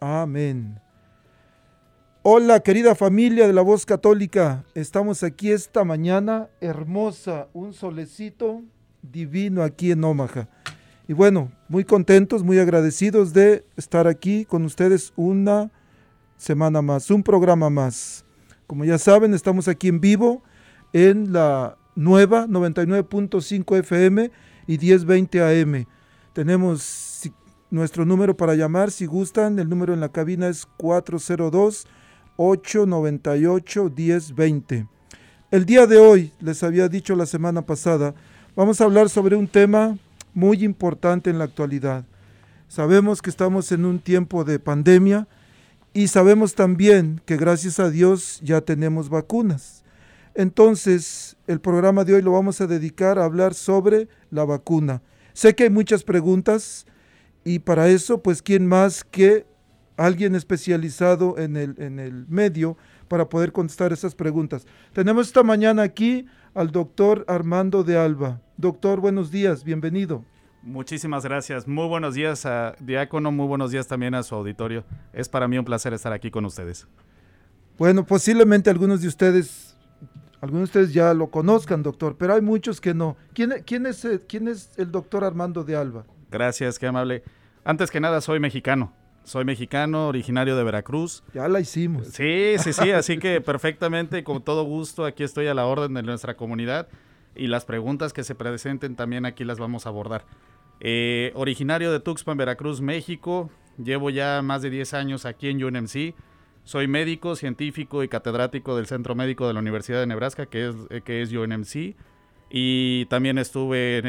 Amén. Hola querida familia de la voz católica, estamos aquí esta mañana hermosa, un solecito divino aquí en Omaha. Y bueno, muy contentos, muy agradecidos de estar aquí con ustedes una semana más, un programa más. Como ya saben, estamos aquí en vivo en la nueva 99.5 FM y 1020 AM. Tenemos nuestro número para llamar, si gustan, el número en la cabina es 402-898-1020. El día de hoy, les había dicho la semana pasada, vamos a hablar sobre un tema muy importante en la actualidad. Sabemos que estamos en un tiempo de pandemia y sabemos también que gracias a Dios ya tenemos vacunas. Entonces, el programa de hoy lo vamos a dedicar a hablar sobre la vacuna. Sé que hay muchas preguntas, y para eso, pues, ¿quién más que alguien especializado en el, en el medio para poder contestar esas preguntas? Tenemos esta mañana aquí al doctor Armando de Alba. Doctor, buenos días, bienvenido. Muchísimas gracias. Muy buenos días a Diácono, muy buenos días también a su auditorio. Es para mí un placer estar aquí con ustedes. Bueno, posiblemente algunos de ustedes, algunos de ustedes ya lo conozcan, doctor, pero hay muchos que no. ¿Quién, quién, es, quién es el doctor Armando de Alba? Gracias, qué amable. Antes que nada, soy mexicano. Soy mexicano, originario de Veracruz. Ya la hicimos. Sí, sí, sí, así que perfectamente, con todo gusto, aquí estoy a la orden de nuestra comunidad y las preguntas que se presenten también aquí las vamos a abordar. Eh, originario de Tuxpan, Veracruz, México. Llevo ya más de 10 años aquí en UNMC. Soy médico, científico y catedrático del Centro Médico de la Universidad de Nebraska, que es, eh, que es UNMC. Y también estuve en,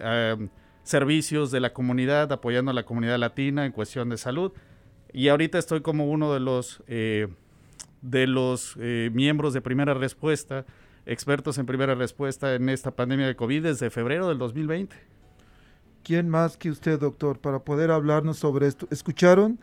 en servicios de la comunidad, apoyando a la comunidad latina en cuestión de salud. Y ahorita estoy como uno de los, eh, de los eh, miembros de primera respuesta, expertos en primera respuesta en esta pandemia de COVID desde febrero del 2020. ¿Quién más que usted, doctor, para poder hablarnos sobre esto? ¿Escucharon?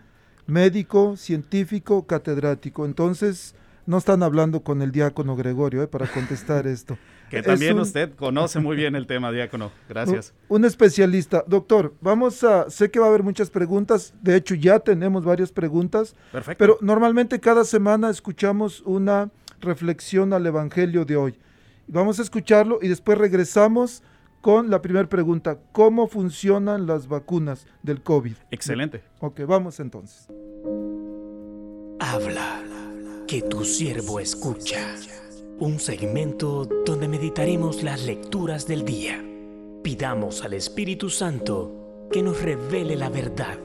Médico, científico, catedrático. Entonces, no están hablando con el diácono Gregorio eh, para contestar esto. que también usted conoce muy bien el tema, diácono. Gracias. Un, especialista. Doctor, vamos a, sé que va a haber muchas preguntas, de hecho ya tenemos varias preguntas, Perfecto. pero normalmente cada semana escuchamos una reflexión al Evangelio de hoy. Vamos a escucharlo y después regresamos con la primera pregunta, ¿cómo funcionan las vacunas del COVID? Excelente. Ok, vamos entonces. Habla que tu siervo escucha. Un segmento donde meditaremos las lecturas del día. Pidamos al Espíritu Santo que nos revele la verdad,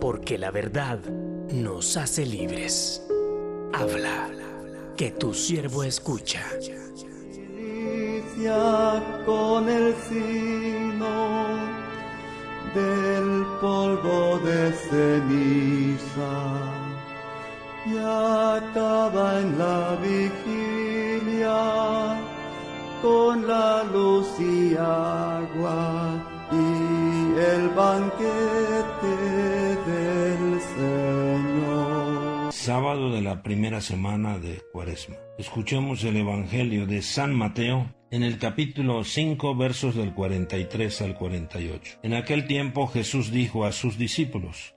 porque la verdad nos hace libres. Habla, que tu siervo escucha. con el sino del polvo de ceniza y acaba en la vigilia con la luz y agua y el banquete del Señor. Sábado de la primera semana de Cuaresma. Escuchemos el Evangelio de San Mateo en el capítulo 5 versos del 43 al 48. En aquel tiempo Jesús dijo a sus discípulos,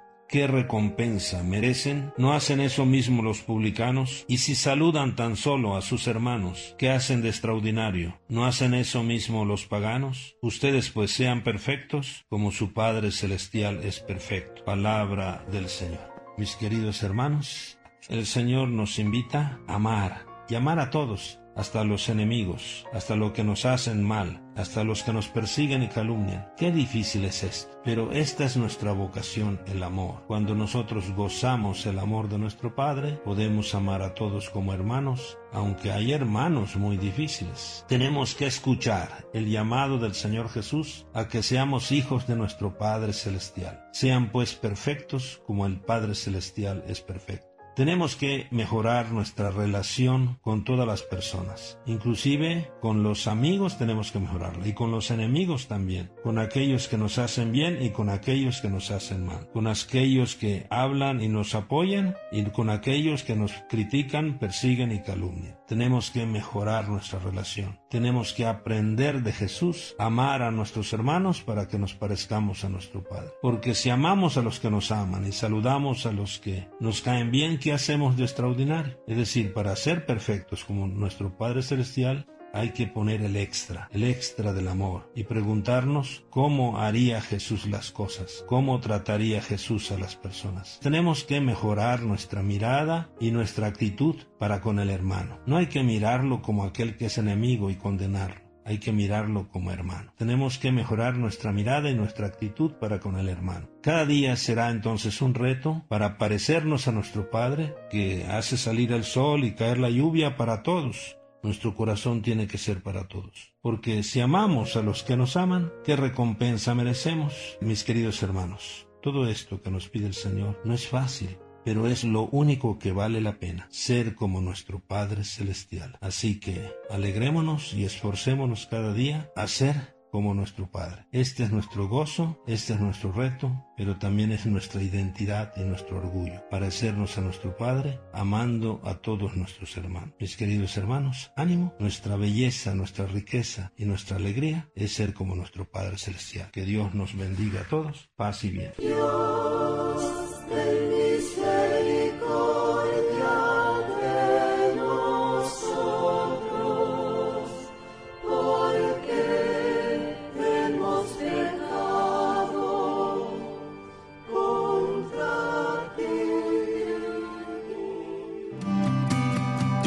¿Qué recompensa merecen? ¿No hacen eso mismo los publicanos? Y si saludan tan solo a sus hermanos, ¿qué hacen de extraordinario? ¿No hacen eso mismo los paganos? Ustedes pues sean perfectos como su Padre Celestial es perfecto. Palabra del Señor. Mis queridos hermanos, el Señor nos invita a amar y amar a todos hasta los enemigos, hasta lo que nos hacen mal, hasta los que nos persiguen y calumnian. Qué difícil es esto. Pero esta es nuestra vocación, el amor. Cuando nosotros gozamos el amor de nuestro Padre, podemos amar a todos como hermanos, aunque hay hermanos muy difíciles. Tenemos que escuchar el llamado del Señor Jesús a que seamos hijos de nuestro Padre Celestial. Sean pues perfectos como el Padre Celestial es perfecto. Tenemos que mejorar nuestra relación con todas las personas, inclusive con los amigos tenemos que mejorarla y con los enemigos también, con aquellos que nos hacen bien y con aquellos que nos hacen mal, con aquellos que hablan y nos apoyan y con aquellos que nos critican, persiguen y calumnian. Tenemos que mejorar nuestra relación, tenemos que aprender de Jesús, amar a nuestros hermanos para que nos parezcamos a nuestro Padre, porque si amamos a los que nos aman y saludamos a los que nos caen bien, ¿qué hacemos de extraordinario? Es decir, para ser perfectos como nuestro Padre Celestial, hay que poner el extra, el extra del amor y preguntarnos cómo haría Jesús las cosas, cómo trataría Jesús a las personas. Tenemos que mejorar nuestra mirada y nuestra actitud para con el hermano. No hay que mirarlo como aquel que es enemigo y condenarlo hay que mirarlo como hermano. Tenemos que mejorar nuestra mirada y nuestra actitud para con el hermano. Cada día será entonces un reto para parecernos a nuestro Padre, que hace salir el sol y caer la lluvia para todos. Nuestro corazón tiene que ser para todos. Porque si amamos a los que nos aman, ¿qué recompensa merecemos? Mis queridos hermanos, todo esto que nos pide el Señor no es fácil pero es lo único que vale la pena, ser como nuestro Padre Celestial. Así que alegrémonos y esforcémonos cada día a ser como nuestro Padre. Este es nuestro gozo, este es nuestro reto, pero también es nuestra identidad y nuestro orgullo, parecernos a nuestro Padre, amando a todos nuestros hermanos. Mis queridos hermanos, ánimo, nuestra belleza, nuestra riqueza y nuestra alegría es ser como nuestro Padre Celestial. Que Dios nos bendiga a todos, paz y bien.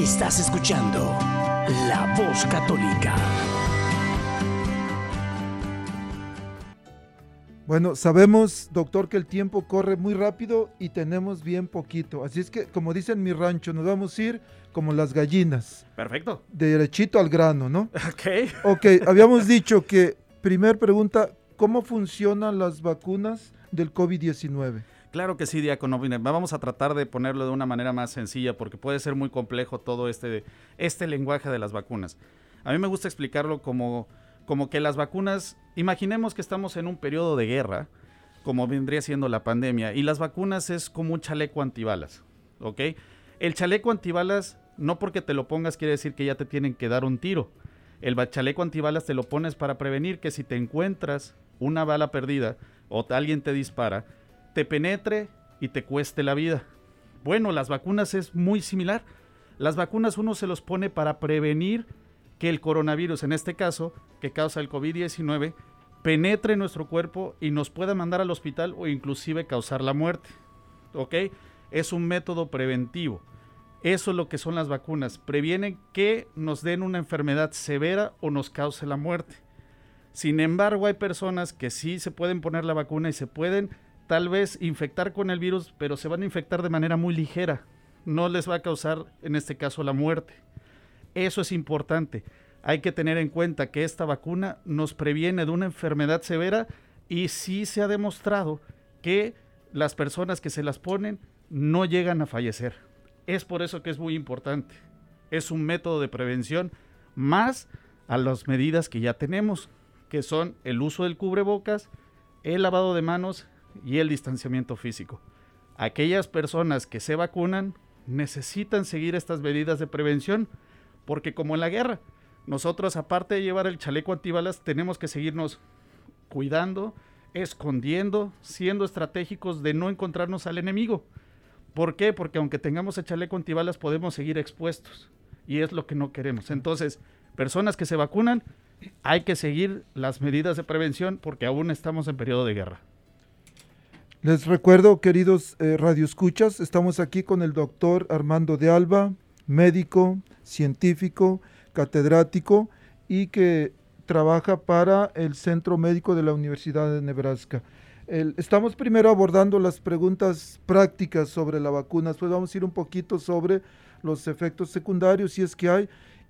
Estás escuchando La Voz Católica. Bueno, sabemos, doctor, que el tiempo corre muy rápido y tenemos bien poquito. Así es que, como dicen mi rancho, nos vamos a ir como las gallinas. Perfecto. Derechito al grano, ¿no? Ok. Ok, habíamos dicho que, primer pregunta, ¿cómo funcionan las vacunas del COVID-19? Claro que sí, Diácono. Vamos a tratar de ponerlo de una manera más sencilla porque puede ser muy complejo todo este, este lenguaje de las vacunas. A mí me gusta explicarlo como, como que las vacunas, imaginemos que estamos en un periodo de guerra, como vendría siendo la pandemia, y las vacunas es como un chaleco antibalas, ¿ok? El chaleco antibalas, no porque te lo pongas quiere decir que ya te tienen que dar un tiro. El chaleco antibalas te lo pones para prevenir que si te encuentras una bala perdida o alguien te dispara, te penetre y te cueste la vida. Bueno, las vacunas es muy similar. Las vacunas uno se los pone para prevenir que el coronavirus, en este caso, que causa el COVID-19, penetre en nuestro cuerpo y nos pueda mandar al hospital o inclusive causar la muerte. ¿Ok? Es un método preventivo. Eso es lo que son las vacunas. Previenen que nos den una enfermedad severa o nos cause la muerte. Sin embargo, hay personas que sí se pueden poner la vacuna y se pueden tal vez infectar con el virus, pero se van a infectar de manera muy ligera. No les va a causar, en este caso, la muerte. Eso es importante. Hay que tener en cuenta que esta vacuna nos previene de una enfermedad severa y sí se ha demostrado que las personas que se las ponen no llegan a fallecer. Es por eso que es muy importante. Es un método de prevención más a las medidas que ya tenemos, que son el uso del cubrebocas, el lavado de manos y el distanciamiento físico. Aquellas personas que se vacunan necesitan seguir estas medidas de prevención porque como en la guerra, nosotros aparte de llevar el chaleco antibalas tenemos que seguirnos cuidando, escondiendo, siendo estratégicos de no encontrarnos al enemigo. ¿Por qué? Porque aunque tengamos el chaleco antibalas podemos seguir expuestos y es lo que no queremos. Entonces, personas que se vacunan, hay que seguir las medidas de prevención porque aún estamos en periodo de guerra. Les recuerdo, queridos eh, radioescuchas, estamos aquí con el doctor Armando de Alba, médico, científico, catedrático y que trabaja para el Centro Médico de la Universidad de Nebraska. estamos primero abordando las preguntas prácticas sobre la vacuna, después vamos a ir un poquito sobre los efectos secundarios, si es que hay,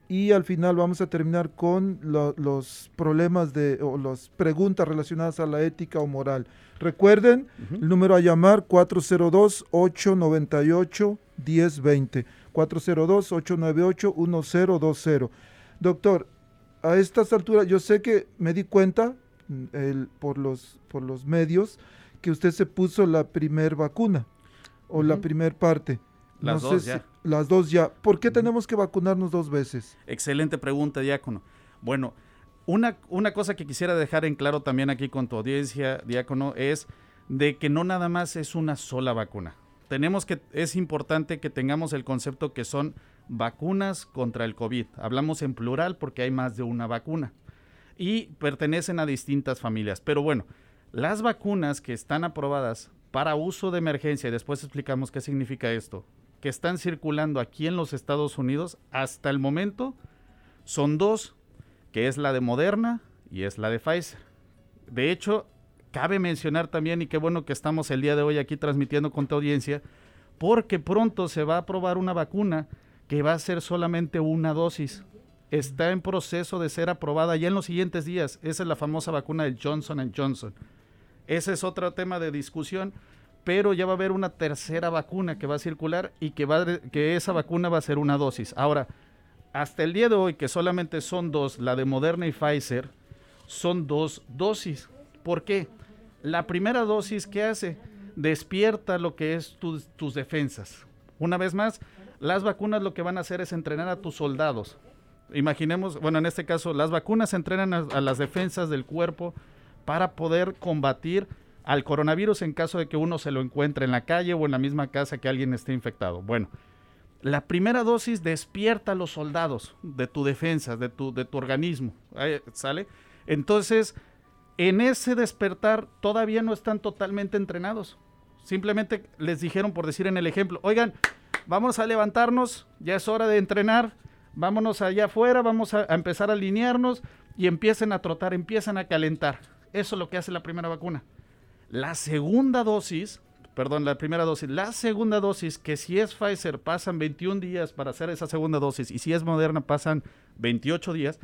y al final vamos a terminar con los problemas de, o las preguntas relacionadas a la ética o moral. Recuerden, el número a llamar 402-898-1020. 402-898-1020. Doctor, a estas alturas yo sé que me di cuenta mm, el, por, los, por los medios que usted se puso la primer vacuna o la primer parte. Las dos ya. las dos ya. ¿Por qué tenemos que vacunarnos dos veces? Excelente pregunta, Diácono. Bueno, una, una cosa que quisiera dejar en claro también aquí con tu audiencia, Diácono, es de que no nada más es una sola vacuna tenemos que, es importante que tengamos el concepto que son vacunas contra el COVID. Hablamos en plural porque hay más de una vacuna y pertenecen a distintas familias. Pero bueno, las vacunas que están aprobadas para uso de emergencia, y después explicamos qué significa esto, que están circulando aquí en los Estados Unidos hasta el momento, son dos, que es la de Moderna y es la de Pfizer. De hecho, Cabe mencionar también, y qué bueno que estamos el día de hoy aquí transmitiendo con tu audiencia, porque pronto se va a aprobar una vacuna que va a ser solamente una dosis. Está en proceso de ser aprobada ya en los siguientes días. Esa es la famosa vacuna de Johnson Johnson. Ese es otro tema de discusión, pero ya va a haber una tercera vacuna que va a circular y que, va, que esa vacuna va a ser una dosis. Ahora, hasta el día de hoy, que solamente son dos, la de Moderna y Pfizer, son dos dosis. ¿Por qué? La primera dosis, ¿qué hace? Despierta lo que es tus defensas. Una vez más, las vacunas lo que van a hacer es entrenar a tus soldados. Imaginemos, bueno, en este caso, las vacunas entrenan a, las defensas del cuerpo para poder combatir al coronavirus en caso de que uno se lo encuentre en la calle o en la misma casa que alguien esté infectado. Bueno, la primera dosis despierta a los soldados de tu defensa, de tu, de tu organismo. ¿Sale? Entonces, en ese despertar todavía no están totalmente entrenados. Simplemente les dijeron, por decir en el ejemplo, oigan, vamos a levantarnos, ya es hora de entrenar, vámonos allá afuera, vamos a, empezar a alinearnos y empiecen a trotar, empiezan a calentar. Eso es lo que hace la primera vacuna. La segunda dosis, perdón, la primera dosis, la segunda dosis, que si es Pfizer pasan 21 días para hacer esa segunda dosis y si es Moderna pasan 28 días,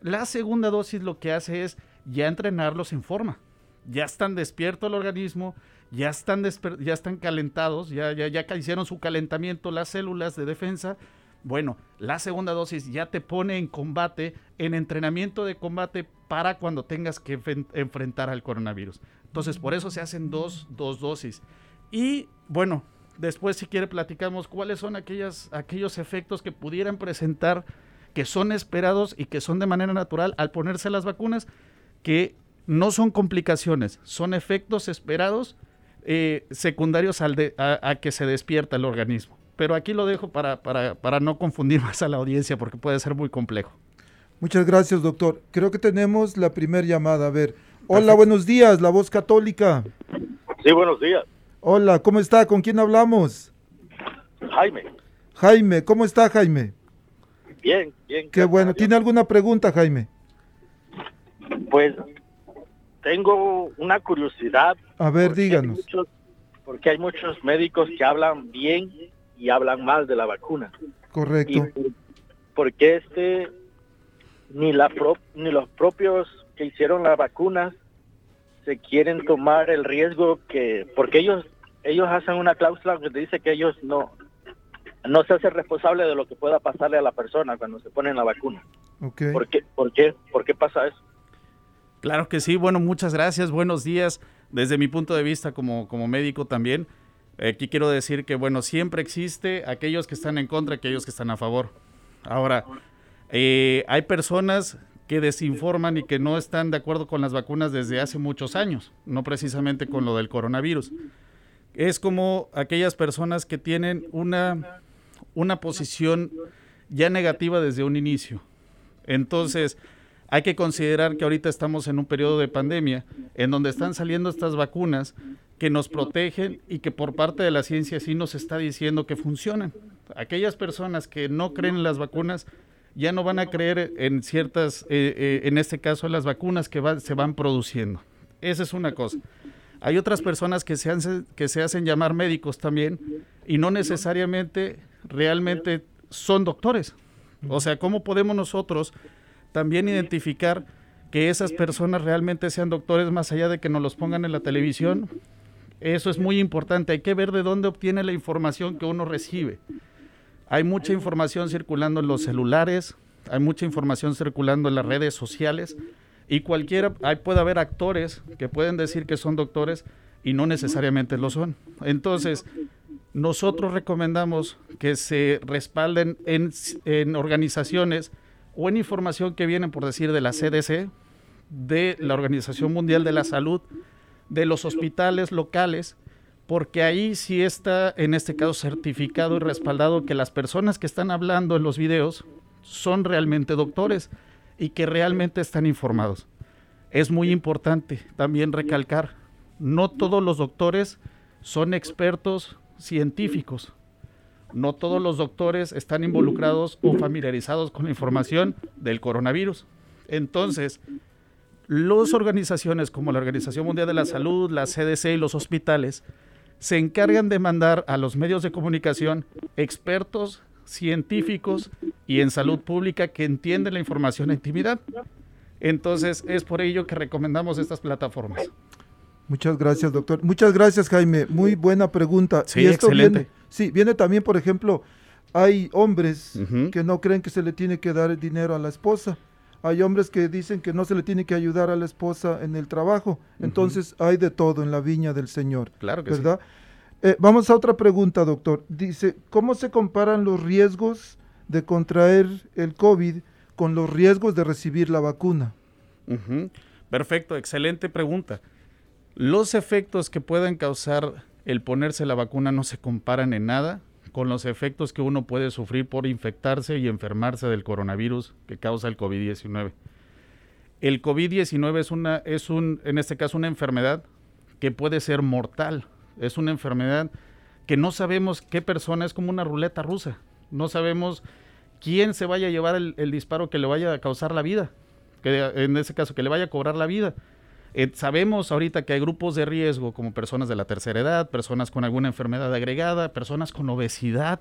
la segunda dosis lo que hace es ya entrenarlos en forma. Ya están despierto el organismo, ya están, ya están calentados, ya, ya, ya hicieron su calentamiento las células de defensa. Bueno, la segunda dosis ya te pone en combate, en entrenamiento de combate para cuando tengas que enfrentar al coronavirus. Entonces, por eso se hacen dos, dos dosis. Y bueno, después si quiere platicamos cuáles son aquellas, aquellos efectos que pudieran presentar, que son esperados y que son de manera natural al ponerse las vacunas que no son complicaciones, son efectos esperados eh, secundarios al a, que se despierta el organismo. Pero aquí lo dejo para, para, no confundir más a la audiencia porque puede ser muy complejo. Muchas gracias, doctor. Creo que tenemos la primera llamada. A ver, Hola, buenos días, la voz católica. Sí, buenos días. Hola, ¿cómo está? ¿Con quién hablamos? Jaime. Jaime, ¿cómo está Jaime? Bien, bien. Qué bueno. ¿Tiene alguna pregunta, Jaime? Pues tengo una curiosidad. A ver, porque hay díganos. muchos- porque hay muchos médicos que hablan bien y hablan mal de la vacuna. Y Correcto. por- porque este ni la pro- ni los propios que hicieron las vacunas se quieren tomar el riesgo que porque ellos ellos hacen una cláusula que dice que ellos no no se hacen responsable de lo que pueda pasarle a la persona cuando se ponen la vacuna. Ok. ¿Por qué? ¿Por qué? ¿Por qué pasa eso? Claro que sí, bueno, muchas gracias, buenos días. Desde mi punto de vista como, como médico también, aquí quiero decir que, bueno, siempre existe aquellos que están en contra aquellos que están a favor. Ahora, eh, hay personas que desinforman y que no están de acuerdo con las vacunas desde hace muchos años, no precisamente con lo del coronavirus. Es como aquellas personas que tienen una, una posición ya negativa desde un inicio. Entonces, hay que considerar que ahorita estamos en un periodo de pandemia en donde están saliendo estas vacunas que nos protegen y que por parte de la ciencia sí nos está diciendo que funcionan. Aquellas personas que no creen en las vacunas ya no van a creer en ciertas, eh, eh, en este caso, las vacunas que se van produciendo. Esa es una cosa. Hay otras personas que se, hacen, que se hacen llamar médicos también y no necesariamente realmente son doctores. O sea, ¿cómo podemos nosotros también identificar que esas personas realmente sean doctores más allá de que nos los pongan en la televisión? Eso es muy importante. Hay que ver de dónde obtiene la información que uno recibe. Hay mucha información circulando en los celulares, hay mucha información circulando en las redes sociales y cualquiera, ahí puede haber actores que pueden decir que son doctores y no necesariamente lo son. Entonces, nosotros recomendamos que se respalden en, en organizaciones o en información que vienen, por decir, de la CDC, de la Organización Mundial de la Salud, de los hospitales locales, porque ahí sí está, en este caso, certificado y respaldado que las personas que están hablando en los videos son realmente doctores y que realmente están informados. Es muy importante también recalcar, no todos los doctores son expertos científicos. No todos los doctores están involucrados o familiarizados con la información del coronavirus. Entonces, las organizaciones como la Organización Mundial de la Salud, la CDC y los hospitales se encargan de mandar a los medios de comunicación expertos científicos y en salud pública que entienden la información a intimidad. Entonces, es por ello que recomendamos estas plataformas. Muchas gracias, doctor. Muchas gracias, Jaime. Muy buena pregunta. Sí, excelente. Viene, sí, viene también, por ejemplo, hay hombres que no creen que se le tiene que dar dinero a la esposa. Hay hombres que dicen que no se le tiene que ayudar a la esposa en el trabajo. Entonces hay de todo en la viña del Señor. Claro que sí. ¿Verdad? Eh, vamos a otra pregunta, doctor. Dice, ¿cómo se comparan los riesgos de contraer el COVID con los riesgos de recibir la vacuna? Perfecto, excelente pregunta. Los efectos que pueden causar el ponerse la vacuna no se comparan en nada con los efectos que uno puede sufrir por infectarse y enfermarse del coronavirus que causa el COVID-19. El COVID-19 es una es un en este caso una enfermedad que puede ser mortal. Es una enfermedad que no sabemos qué persona es como una ruleta rusa. No sabemos quién se vaya a llevar el, el disparo que le vaya a causar la vida, que en ese caso que le vaya a cobrar la vida. Eh, sabemos ahorita que hay grupos de riesgo como personas de la tercera edad, personas con alguna enfermedad agregada, personas con obesidad,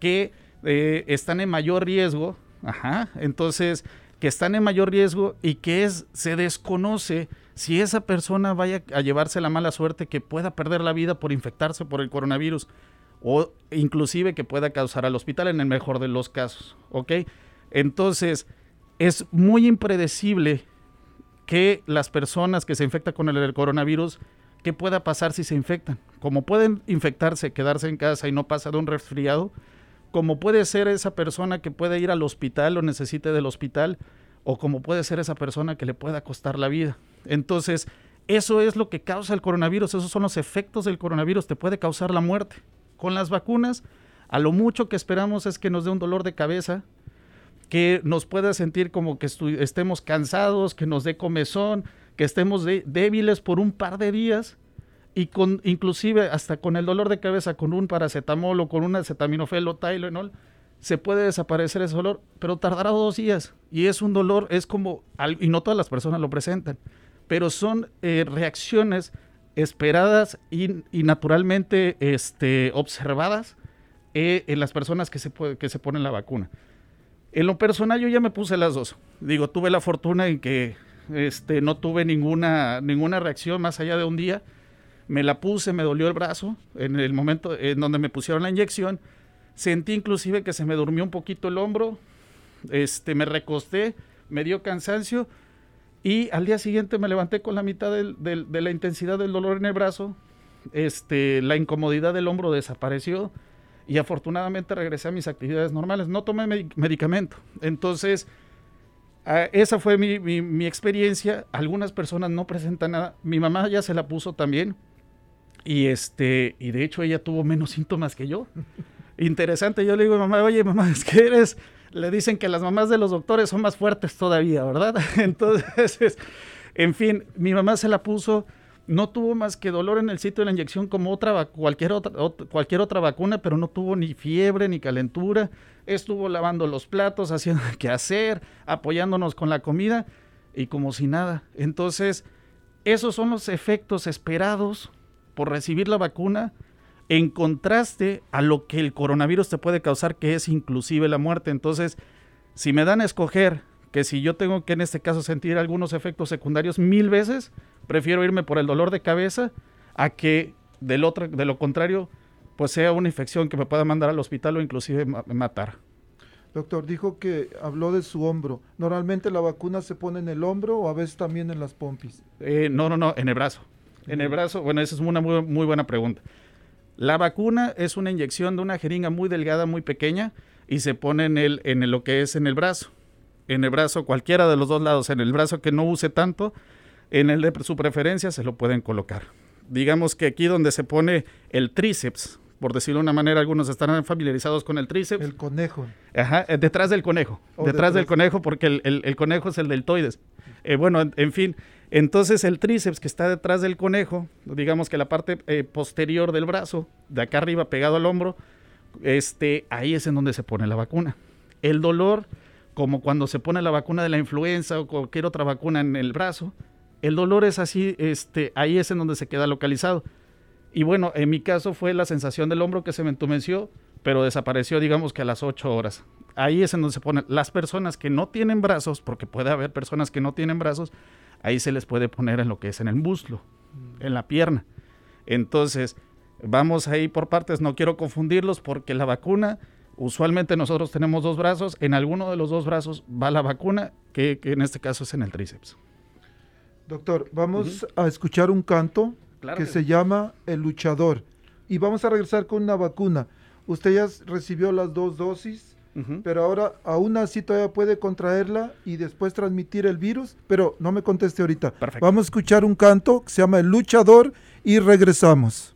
que eh, están en mayor riesgo, ajá, entonces que están en mayor riesgo y que es se desconoce si esa persona vaya a llevarse la mala suerte que pueda perder la vida por infectarse por el coronavirus o inclusive que pueda causar al hospital en el mejor de los casos, ¿ok? Entonces, es muy impredecible que las personas que se infectan con el, coronavirus, ¿qué pueda pasar si se infectan? Como pueden infectarse, quedarse en casa y no pasa de un resfriado, como puede ser esa persona que puede ir al hospital o necesite del hospital, o como puede ser esa persona que le pueda costar la vida. Entonces, eso es lo que causa el coronavirus, esos son los efectos del coronavirus, te puede causar la muerte. Con las vacunas, a lo mucho que esperamos es que nos dé un dolor de cabeza, que nos pueda sentir como que estemos cansados, que nos dé comezón, que estemos débiles por un par de días y con inclusive hasta con el dolor de cabeza con un paracetamol o con un acetaminofel o Tylenol se puede desaparecer ese dolor, pero tardará dos días y es un dolor, es como, y no todas las personas lo presentan, pero son eh, reacciones esperadas y, naturalmente este, observadas eh, en las personas que se, que se ponen la vacuna. En lo personal yo ya me puse las dos. Digo, tuve la fortuna en que este, no tuve ninguna, ninguna reacción más allá de un día. Me la puse, me dolió el brazo en el momento en donde me pusieron la inyección. Sentí inclusive que se me durmió un poquito el hombro. Este, me recosté, me dio cansancio y al día siguiente me levanté con la mitad de la intensidad del dolor en el brazo. Este, la incomodidad del hombro desapareció y afortunadamente regresé a mis actividades normales. No tomé medicamento. Entonces, esa fue mi, experiencia. Algunas personas no presentan nada. Mi mamá ya se la puso también. Y este, y de hecho ella tuvo menos síntomas que yo. Interesante, yo le digo a mamá, oye mamá, es que eres, le dicen que las mamás de los doctores son más fuertes todavía, ¿verdad? Entonces, en fin, mi mamá se la puso, no tuvo más que dolor en el sitio de la inyección como otra, cualquier, otra, cualquier otra vacuna, pero no tuvo ni fiebre ni calentura. Estuvo lavando los platos, haciendo qué hacer, apoyándonos con la comida y como si nada. Entonces, esos son los efectos esperados por recibir la vacuna en contraste a lo que el coronavirus te puede causar, que es inclusive la muerte. Entonces, si me dan a escoger que si yo tengo que en este caso sentir algunos efectos secundarios mil veces, prefiero irme por el dolor de cabeza a que del otro, de lo contrario, pues sea una infección que me pueda mandar al hospital o inclusive matar. Doctor, dijo que habló de su hombro. ¿Normalmente la vacuna se pone en el hombro o a veces también en las pompis? Eh, no, no, no, en el brazo. En el brazo, bueno, esa es una muy, muy buena pregunta. La vacuna es una inyección de una jeringa muy delgada, muy pequeña, y se pone en, el, en lo que es en el brazo. En el brazo, cualquiera de los dos lados, en el brazo que no use tanto, en el de su preferencia se lo pueden colocar. Digamos que aquí donde se pone el tríceps, por decirlo de una manera, algunos estarán familiarizados con el tríceps. El conejo. Ajá, eh, detrás del conejo. detrás, del conejo, porque el, conejo es el deltoides. Eh, bueno, en, fin, entonces el tríceps que está detrás del conejo, digamos que la parte eh, posterior del brazo, de acá arriba pegado al hombro, este, ahí es en donde se pone la vacuna. El dolor, como cuando se pone la vacuna de la influenza o cualquier otra vacuna en el brazo, el dolor es así, este, ahí es en donde se queda localizado. Y bueno, en mi caso fue la sensación del hombro que se me entumeció, pero desapareció, digamos que a las 8 horas. Ahí es en donde se ponen las personas que no tienen brazos, porque puede haber personas que no tienen brazos, ahí se les puede poner en lo que es en el muslo, en la pierna. Entonces, vamos ahí por partes, no quiero confundirlos porque la vacuna, usualmente nosotros tenemos dos brazos, en alguno de los dos brazos va la vacuna, que, en este caso es en el tríceps. Doctor, vamos a escuchar un canto que, se llama El Luchador y vamos a regresar con una vacuna. Usted ya recibió las dos dosis, pero ahora aún así todavía puede contraerla y después transmitir el virus, pero no me conteste ahorita. Vamos a escuchar un canto que se llama El Luchador y regresamos.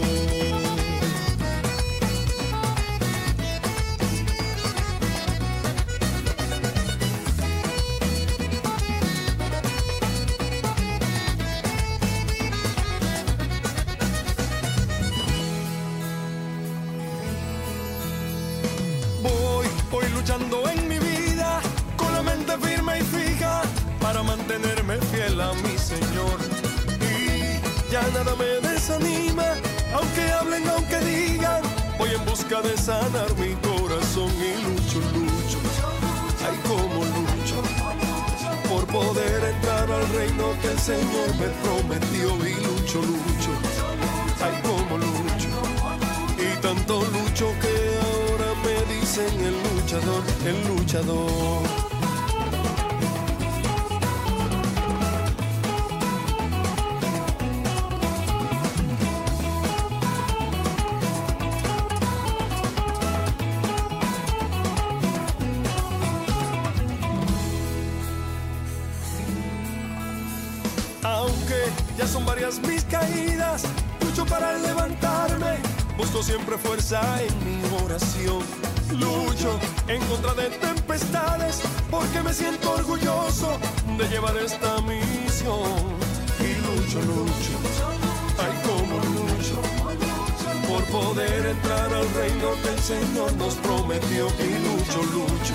consuela mi Señor. Y ya nada me desanima, aunque hablen, aunque digan, voy en busca de sanar mi corazón y lucho, lucho. Ay, como lucho por poder entrar al reino que el Señor me prometió y lucho, lucho. Ay, como lucho. Y tanto lucho que ahora me dicen el luchador, el luchador. Siempre fuerza en mi oración. Lucho en contra de tempestades, porque me siento orgulloso de llevar esta misión. Y lucho, lucho, ay como lucho, por poder entrar al reino que el Señor nos prometió. Y lucho, lucho,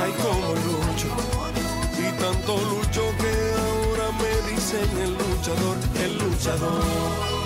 ay como lucho, y tanto lucho que ahora me dicen el luchador, el luchador.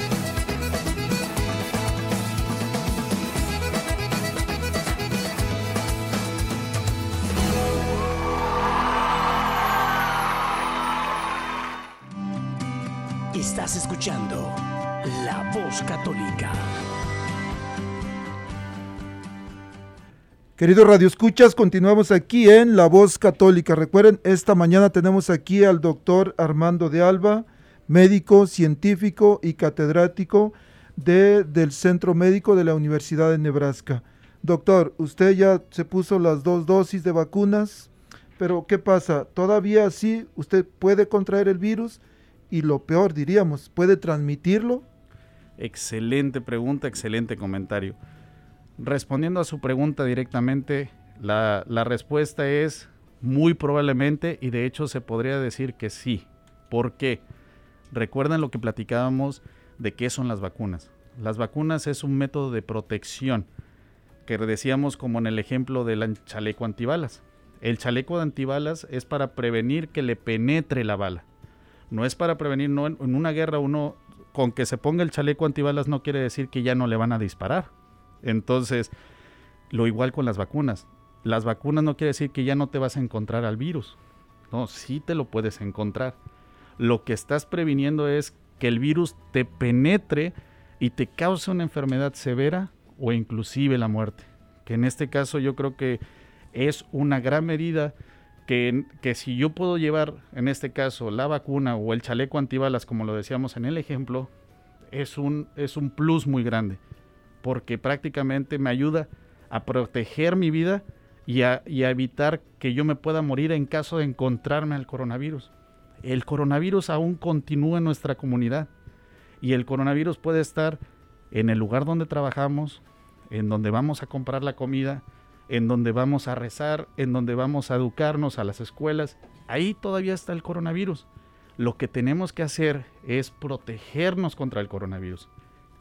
Estás escuchando La Voz Católica. Queridos radioescuchas, continuamos aquí en La Voz Católica. Recuerden, esta mañana tenemos aquí al doctor Armando de Alba, médico, científico y catedrático de, del Centro Médico de la Universidad de Nebraska. Doctor, usted ya se puso las dos dosis de vacunas, pero ¿qué pasa? ¿Todavía así usted puede contraer el virus? Y lo peor, diríamos, ¿puede transmitirlo? Excelente pregunta, excelente comentario. Respondiendo a su pregunta directamente, la, respuesta es muy probablemente y de hecho se podría decir que sí. ¿Por qué? Recuerden lo que platicábamos de qué son las vacunas. Las vacunas es un método de protección que decíamos como en el ejemplo del chaleco antibalas. El chaleco de antibalas es para prevenir que le penetre la bala. No es para prevenir, no en, una guerra uno con que se ponga el chaleco antibalas no quiere decir que ya no le van a disparar. Entonces, lo igual con las vacunas. Las vacunas no quiere decir que ya no te vas a encontrar al virus. No, sí te lo puedes encontrar. Lo que estás previniendo es que el virus te penetre y te cause una enfermedad severa o inclusive la muerte. Que en este caso yo creo que es una gran medida que, si yo puedo llevar en este caso la vacuna o el chaleco antibalas, como lo decíamos en el ejemplo, es un, es un plus muy grande porque prácticamente me ayuda a proteger mi vida y a, y a, evitar que yo me pueda morir en caso de encontrarme al coronavirus. El coronavirus aún continúa en nuestra comunidad y el coronavirus puede estar en el lugar donde trabajamos, en donde vamos a comprar la comida, en donde vamos a rezar, en donde vamos a educarnos a las escuelas. Ahí todavía está el coronavirus. Lo que tenemos que hacer es protegernos contra el coronavirus.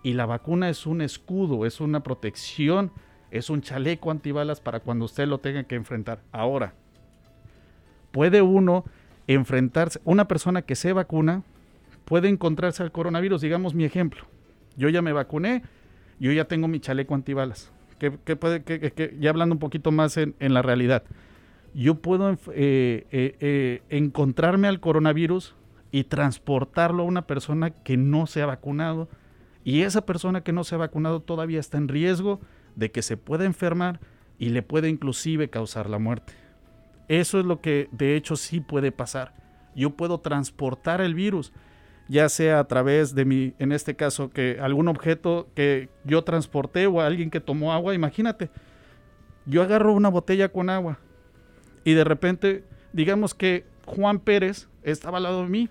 Y la vacuna es un escudo, es una protección, es un chaleco antibalas para cuando usted lo tenga que enfrentar. Ahora, puede uno enfrentarse, una persona que se vacuna puede encontrarse al coronavirus, digamos mi ejemplo. Yo ya me vacuné, yo ya tengo mi chaleco antibalas. Que, puede, que, ya hablando un poquito más en, en la realidad, yo puedo eh, eh, eh, encontrarme al coronavirus y transportarlo a una persona que no se ha vacunado y esa persona que no se ha vacunado todavía está en riesgo de que se pueda enfermar y le puede inclusive causar la muerte. Eso es lo que de hecho sí puede pasar. Yo puedo transportar el virus. Ya sea a través de mi, en este caso, que algún objeto que yo transporté o alguien que tomó agua, imagínate, yo agarro una botella con agua y de repente, digamos que Juan Pérez estaba al lado de mí.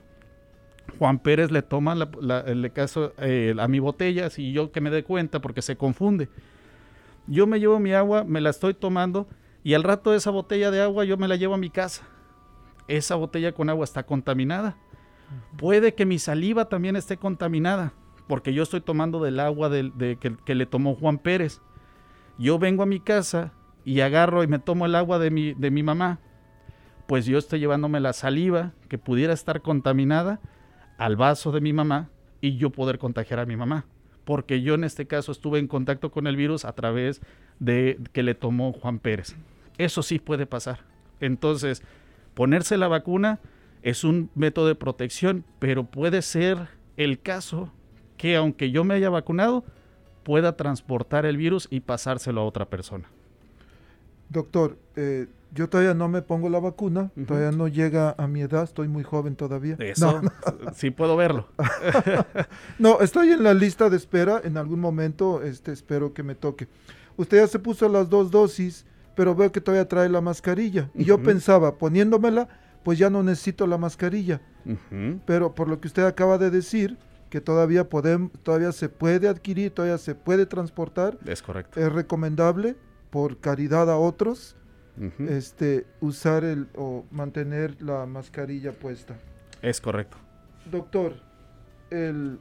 Juan Pérez le toma la- el caso eh, a mi botella, si yo que me dé cuenta porque se confunde. Yo me llevo mi agua, me la estoy tomando y al rato esa botella de agua yo me la llevo a mi casa. Esa botella con agua está contaminada. Puede que mi saliva también esté contaminada porque yo estoy tomando del agua de, que, que le tomó Juan Pérez. Yo vengo a mi casa y agarro y me tomo el agua de mi, de mi mamá. Pues yo estoy llevándome la saliva que pudiera estar contaminada al vaso de mi mamá y yo poder contagiar a mi mamá. Porque yo en este caso estuve en contacto con el virus a través de que le tomó Juan Pérez. Eso sí puede pasar. Entonces, ponerse la vacuna es un método de protección, pero puede ser el caso que aunque yo me haya vacunado, pueda transportar el virus y pasárselo a otra persona. Doctor, eh, yo todavía no me pongo la vacuna, todavía no llega a mi edad, estoy muy joven todavía. Eso, No, sí puedo verlo. no, estoy en la lista de espera, en algún momento este, espero que me toque. Usted ya se puso las dos dosis, pero veo que todavía trae la mascarilla. Y yo pensaba, poniéndomela, pues ya no necesito la mascarilla. Pero por lo que usted acaba de decir, que todavía, podem- todavía se puede adquirir, todavía se puede transportar, Es correcto. es recomendable por caridad a otros este usar el o mantener la mascarilla puesta. Es correcto. Doctor, el-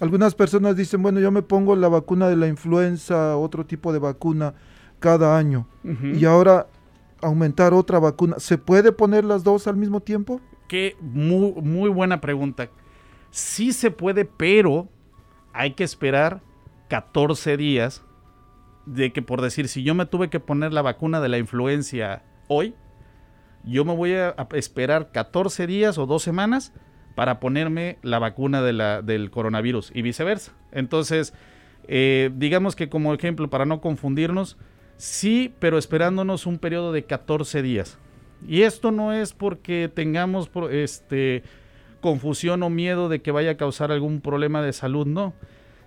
algunas personas dicen, bueno, yo me pongo la vacuna de la influenza, otro tipo de vacuna cada año y ahora aumentar otra vacuna, ¿se puede poner las dos al mismo tiempo? Qué muy, muy buena pregunta. Sí se puede, pero hay que esperar 14 días de que, por decir, si yo me tuve que poner la vacuna de la influencia hoy, yo me voy a esperar 14 días o dos semanas para ponerme la vacuna de la, del coronavirus y viceversa. Entonces, eh, digamos que como ejemplo, para no confundirnos, sí, pero esperándonos un periodo de 14 días. Y esto no es porque tengamos este, confusión o miedo de que vaya a causar algún problema de salud, no.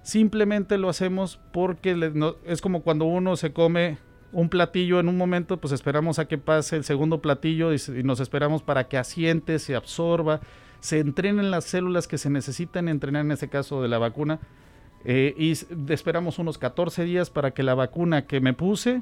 Simplemente lo hacemos porque es como cuando uno se come un platillo en un momento, pues esperamos a que pase el segundo platillo y, y nos esperamos para que asiente, se absorba, se entrenen las células que se necesitan entrenar, en este caso de la vacuna, eh, y esperamos unos 14 días para que la vacuna que me puse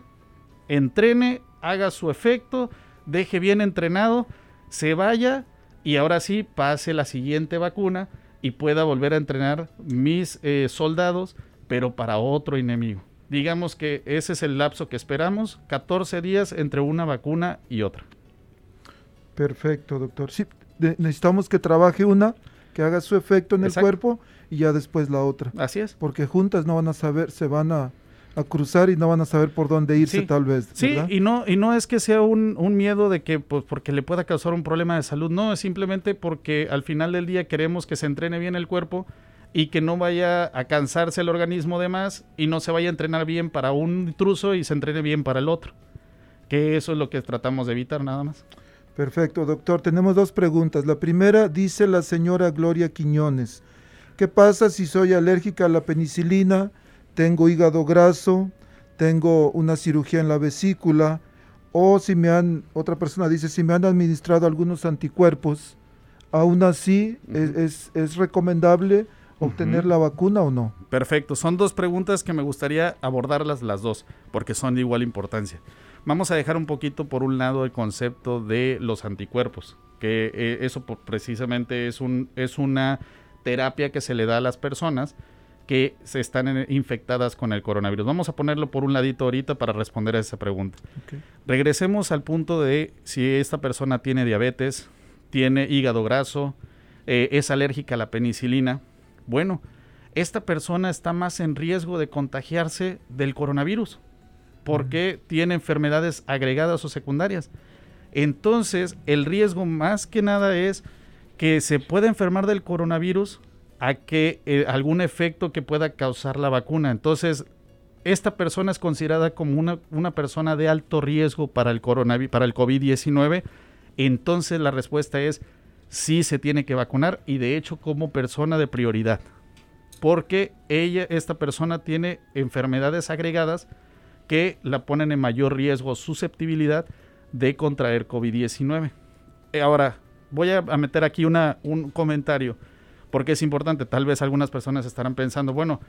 entrene, haga su efecto, deje bien entrenado, se vaya y ahora sí pase la siguiente vacuna y pueda volver a entrenar mis eh, soldados, pero para otro enemigo. Digamos que ese es el lapso que esperamos, 14 días entre una vacuna y otra. Perfecto, doctor. Sí, necesitamos que trabaje una, que haga su efecto en el cuerpo y ya después la otra. Así es. Porque juntas no van a saber, se van a, a cruzar y no van a saber por dónde irse Sí. tal vez. Sí, y no, y no es que sea un, un miedo de que, pues, porque le pueda causar un problema de salud, no, es simplemente porque al final del día queremos que se entrene bien el cuerpo y que no vaya a cansarse el organismo de más y no se vaya a entrenar bien para un intruso y se entrene bien para el otro. Que eso es lo que tratamos de evitar nada más. Perfecto, doctor. Tenemos dos preguntas. La primera dice la señora Gloria Quiñones. ¿Qué pasa si soy alérgica a la penicilina? Tengo hígado graso, tengo una cirugía en la vesícula, o si me han, otra persona dice, si me han administrado algunos anticuerpos, aún así es, es- es recomendable obtener la vacuna o no. Perfecto, son dos preguntas que me gustaría abordarlas las dos, porque son de igual importancia. Vamos a dejar un poquito por un lado el concepto de los anticuerpos, que eh, eso por- precisamente es, un, es una terapia que se le da a las personas que se están infectadas con el coronavirus. Vamos a ponerlo por un ladito ahorita para responder a esa pregunta. Regresemos al punto de si esta persona tiene diabetes, tiene hígado graso, eh, es alérgica a la penicilina. Bueno, esta persona está más en riesgo de contagiarse del coronavirus porque tiene enfermedades agregadas o secundarias. Entonces, el riesgo más que nada es que se pueda enfermar del coronavirus a que eh, algún efecto que pueda causar la vacuna. Entonces, esta persona es considerada como una, una persona de alto riesgo para el coronavirus, para el COVID-19. Entonces, la respuesta es sí se tiene que vacunar y de hecho como persona de prioridad. Porque ella, esta persona tiene enfermedades agregadas que la ponen en mayor riesgo, susceptibilidad de contraer COVID-19. Eh, Ahora, voy a meter aquí una, un comentario, porque es importante. Tal vez algunas personas estarán pensando, bueno,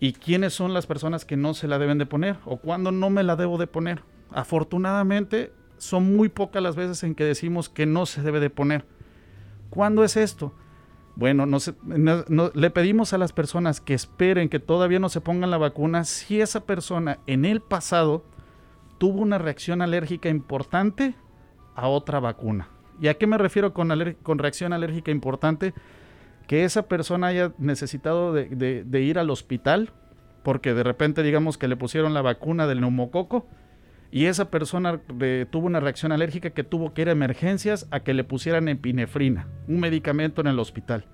¿y quiénes son las personas que no se la deben de poner? ¿O cuándo no me la debo de poner? Afortunadamente, son muy pocas las veces en que decimos que no se debe de poner. ¿Cuándo es esto? Bueno, no se- le pedimos a las personas que esperen que todavía no se pongan la vacuna si esa persona en el pasado tuvo una reacción alérgica importante a otra vacuna. ¿Y a qué me refiero con, reacción alérgica importante? Que esa persona haya necesitado de, ir al hospital porque de repente digamos que le pusieron la vacuna del neumococo y esa persona tuvo una reacción alérgica que tuvo que ir a emergencias a que le pusieran epinefrina, un medicamento en el hospital.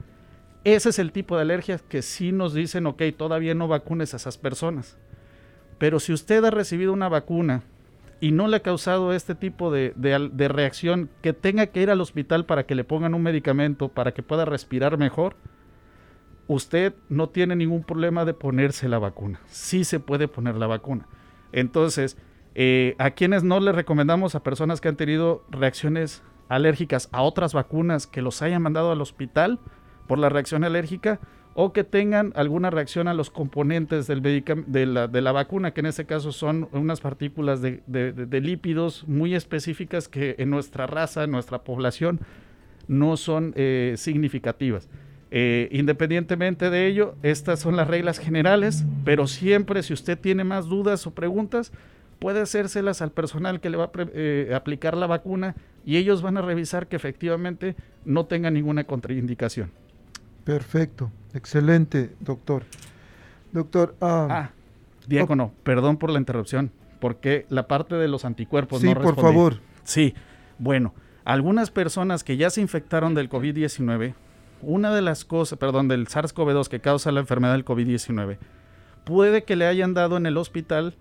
Ese es el tipo de alergias que sí nos dicen, ok, todavía no vacunes a esas personas. Pero si usted ha recibido una vacuna y no le ha causado este tipo de, de reacción, que tenga que ir al hospital para que le pongan un medicamento para que pueda respirar mejor, usted no tiene ningún problema de ponerse la vacuna. Sí se puede poner la vacuna. Entonces, eh, a quienes no le recomendamos a personas que han tenido reacciones alérgicas a otras vacunas que los hayan mandado al hospital por la reacción alérgica o que tengan alguna reacción a los componentes de, la, vacuna, que en este caso son unas partículas de, lípidos muy específicas que en nuestra raza, en nuestra población, no son eh, significativas. Eh, independientemente de ello, estas son las reglas generales, pero siempre si usted tiene más dudas o preguntas, puede hacérselas al personal que le va a eh, aplicar la vacuna y ellos van a revisar que efectivamente no tenga ninguna contraindicación. Perfecto, excelente, doctor. Doctor, ah, Ah, diácono, perdón por la interrupción, porque la parte de los anticuerpos sí, no por respondí. favor. Sí, bueno, algunas personas que ya se infectaron del COVID-19, una de las cosas, perdón, del SARS-CoV-2 que causa la enfermedad del COVID-19, puede que le hayan dado en el hospital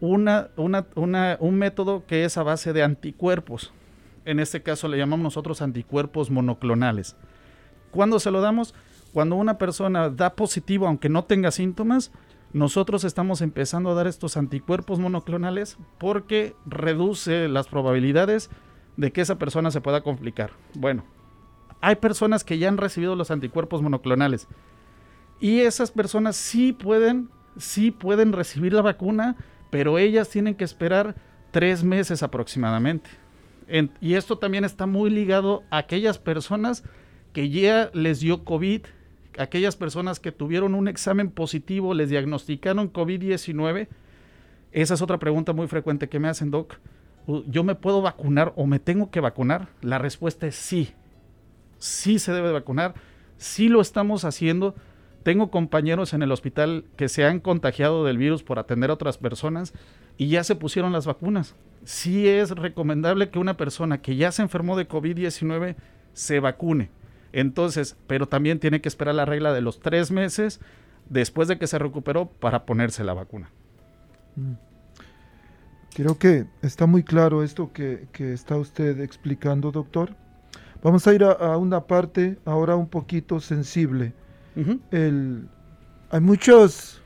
una, una- una- un método que es a base de anticuerpos. En este caso le llamamos nosotros anticuerpos monoclonales. ¿Cuándo se lo damos? Cuando una persona da positivo aunque no tenga síntomas, nosotros estamos empezando a dar estos anticuerpos monoclonales porque reduce las probabilidades de que esa persona se pueda complicar. Bueno, hay personas que ya han recibido los anticuerpos monoclonales y esas personas sí pueden, sí pueden recibir la vacuna, pero ellas tienen que esperar tres meses aproximadamente. En- y esto también está muy ligado a aquellas personas que ya les dio COVID, aquellas personas que tuvieron un examen positivo, les diagnosticaron COVID-19. Esa es otra pregunta muy frecuente que me hacen, Doc. ¿Yo me puedo vacunar o me tengo que vacunar? La respuesta es sí. Sí se debe vacunar. Sí lo estamos haciendo. Tengo compañeros en el hospital que se han contagiado del virus por atender a otras personas y ya se pusieron las vacunas. Sí es recomendable que una persona que ya se enfermó de COVID-19 se vacune. Entonces, pero también tiene que esperar la regla de los tres meses después de que se recuperó para ponerse la vacuna. Creo que está muy claro esto que, que está usted explicando, doctor. Vamos a ir a, a una parte ahora un poquito sensible. El, hay muchos,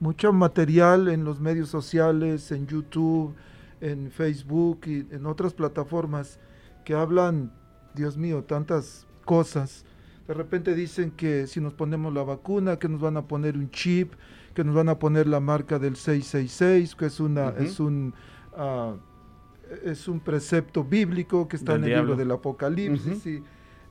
mucho material en los medios sociales, en YouTube, en Facebook y en otras plataformas que hablan, Dios mío, tantas cosas. De repente dicen que si nos ponemos la vacuna, que nos van a poner un chip, que nos van a poner la marca del 666, que es una, es un ah, es un precepto bíblico que está Del en el diablo. libro del Apocalipsis. Y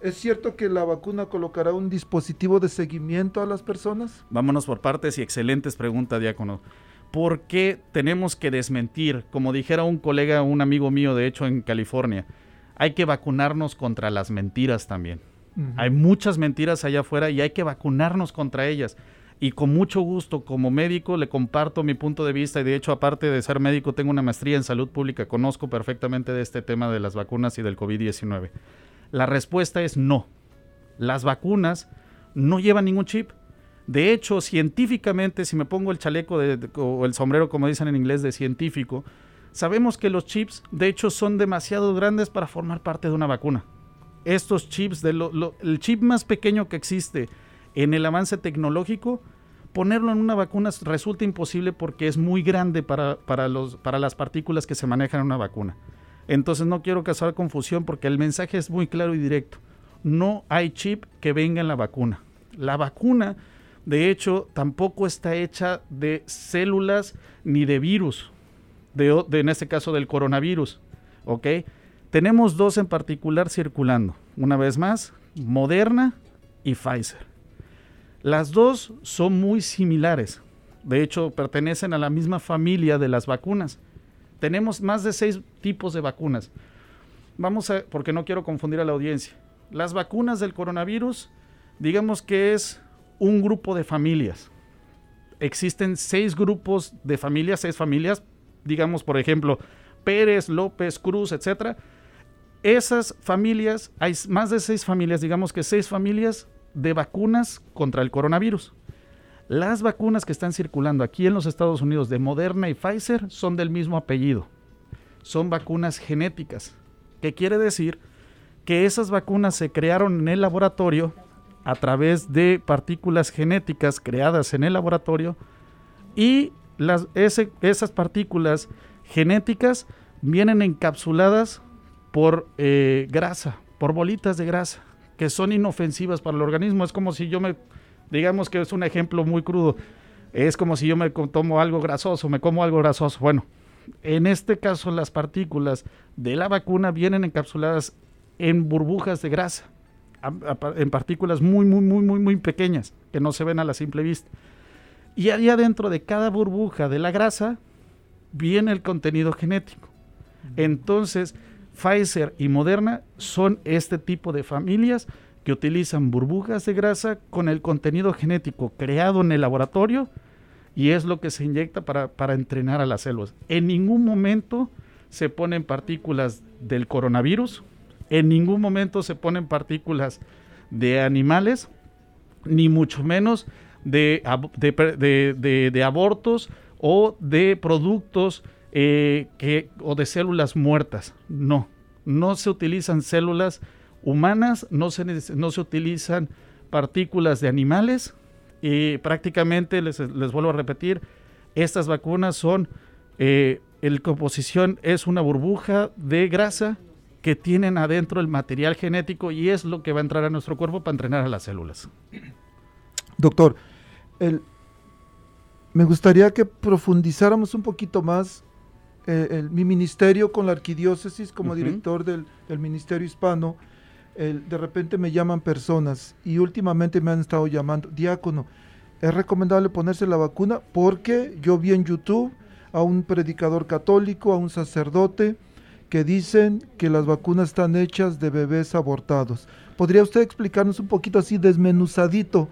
¿Es cierto que la vacuna colocará un dispositivo de seguimiento a las personas? Vámonos por partes y excelentes preguntas, Diácono. ¿Por qué tenemos que desmentir? Como dijera un colega, un amigo mío, de hecho, en California, hay que vacunarnos contra las mentiras también. Hay muchas mentiras allá afuera y hay que vacunarnos contra ellas. Y con mucho gusto, como médico, le comparto mi punto de vista y de hecho, aparte de ser médico, tengo una maestría en salud pública, conozco perfectamente de este tema de las vacunas y del COVID-19. La respuesta es no. Las vacunas no llevan ningún chip. De hecho, científicamente, si me pongo el chaleco de- de- o el sombrero, como dicen en inglés, de científico, sabemos que los chips, de hecho, son demasiado grandes para formar parte de una vacuna. estos chips, el chip más pequeño que existe en el avance tecnológico, ponerlo en una vacuna resulta imposible porque es muy grande para, para, los, para las partículas que se manejan en una vacuna. Entonces no quiero causar confusión porque el mensaje es muy claro y directo. No hay chip que venga en la vacuna. La vacuna, de hecho, tampoco está hecha de células ni de virus, de, de- en este caso del coronavirus. ¿Ok? Tenemos dos en particular circulando. Una vez más, Moderna y Pfizer. Las dos son muy similares. De hecho, pertenecen a la misma familia de las vacunas. Tenemos más de seis tipos de vacunas. Vamos a, porque no quiero confundir a la audiencia. Las vacunas del coronavirus, digamos que es un grupo de familias. Existen seis grupos de familias, seis familias, digamos por ejemplo, Pérez, López, Cruz, etcétera. Esas familias, hay más de seis familias, digamos que seis familias de vacunas contra el coronavirus. Las vacunas que están circulando aquí en los Estados Unidos de Moderna y Pfizer son del mismo apellido. Son vacunas genéticas, que quiere decir que esas vacunas se crearon en el laboratorio a través de partículas genéticas creadas en el laboratorio y las, ese- esas partículas genéticas vienen encapsuladas por eh, grasa, por bolitas de grasa, que son inofensivas para el organismo. Es como si yo me, digamos que es un ejemplo muy crudo, es como si yo me tomo algo grasoso, me como algo grasoso. Bueno, en este caso las partículas de la vacuna vienen encapsuladas en burbujas de grasa, en partículas muy, muy, muy, muy, muy pequeñas, que no se ven a la simple vista. Y ahí adentro de cada burbuja de la grasa viene el contenido genético. Entonces, Pfizer y Moderna son este tipo de familias que utilizan burbujas de grasa con el contenido genético creado en el laboratorio y es lo que se inyecta para, para entrenar a las células. En ningún momento se ponen partículas del coronavirus, en ningún momento se ponen partículas de animales, ni mucho menos de, de de- de- abortos o de productos eh, que, o de células muertas. No, no se utilizan células humanas, no se, no se utilizan partículas de animales y prácticamente, les, les vuelvo a repetir, estas vacunas son, eh, el composición es una burbuja de grasa que tienen adentro el material genético y es lo que va a entrar a nuestro cuerpo para entrenar a las células. Doctor, el- me gustaría que profundizáramos un poquito más eh, el- mi ministerio con la arquidiócesis como director del, del ministerio hispano. el- de repente me llaman personas y últimamente me han estado llamando, diácono, es recomendable ponerse la vacuna porque yo vi en YouTube a un predicador católico, a un sacerdote, que dicen que las vacunas están hechas de bebés abortados. ¿Podría usted explicarnos un poquito así desmenuzadito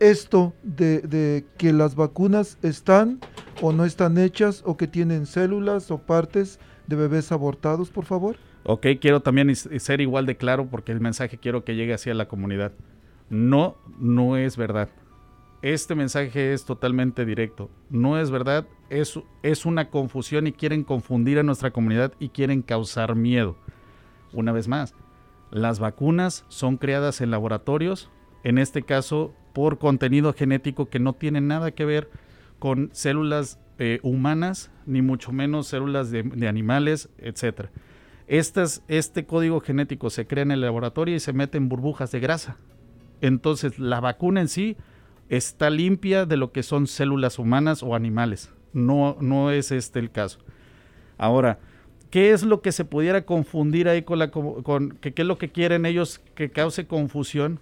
esto de, que las vacunas están o no están hechas o que tienen células o partes de bebés abortados, por favor? Ok, quiero también ser igual de claro porque el mensaje quiero que llegue hacia la comunidad. No, no es verdad. Este mensaje es totalmente directo. No es verdad, es, es una confusión y quieren confundir a nuestra comunidad y quieren causar miedo. Una vez más, las vacunas son creadas en laboratorios, en este caso por contenido genético que no tiene nada que ver con células eh, humanas, ni mucho menos células de, animales. Estas, este código genético se crea en el laboratorio y se mete en burbujas de grasa. Entonces, la vacuna en sí está limpia de lo que son células humanas o animales. No, no es este el caso. Ahora, ¿qué es lo que se pudiera confundir ahí con la co- con que qué es lo que quieren ellos que cause confusión?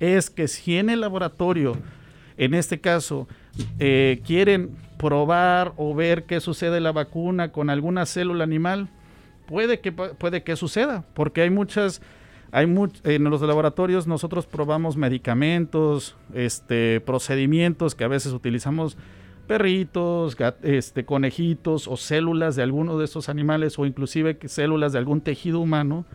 Es que si en el laboratorio, en este caso, eh, quieren probar o ver qué sucede la vacuna con alguna célula animal, puede que puede que suceda, porque hay muchas hay en los laboratorios nosotros probamos medicamentos, este procedimientos que a veces utilizamos perritos, este conejitos o células de alguno de estos animales o inclusive células de algún tejido humano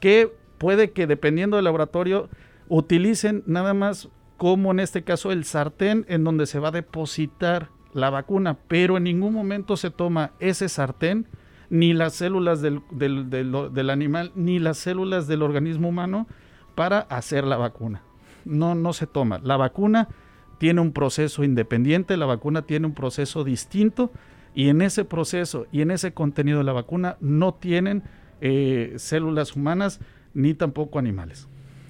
que puede que dependiendo del laboratorio utilicen nada más como en este caso el sartén en donde se va a depositar la vacuna, pero en ningún momento se toma ese sartén ni las células del, del- del- animal, ni las células del organismo humano para hacer la vacuna. No, no se toma. La vacuna tiene un proceso independiente, la vacuna tiene un proceso distinto y en ese proceso y en ese contenido de la vacuna no tienen eh, células humanas ni tampoco animales.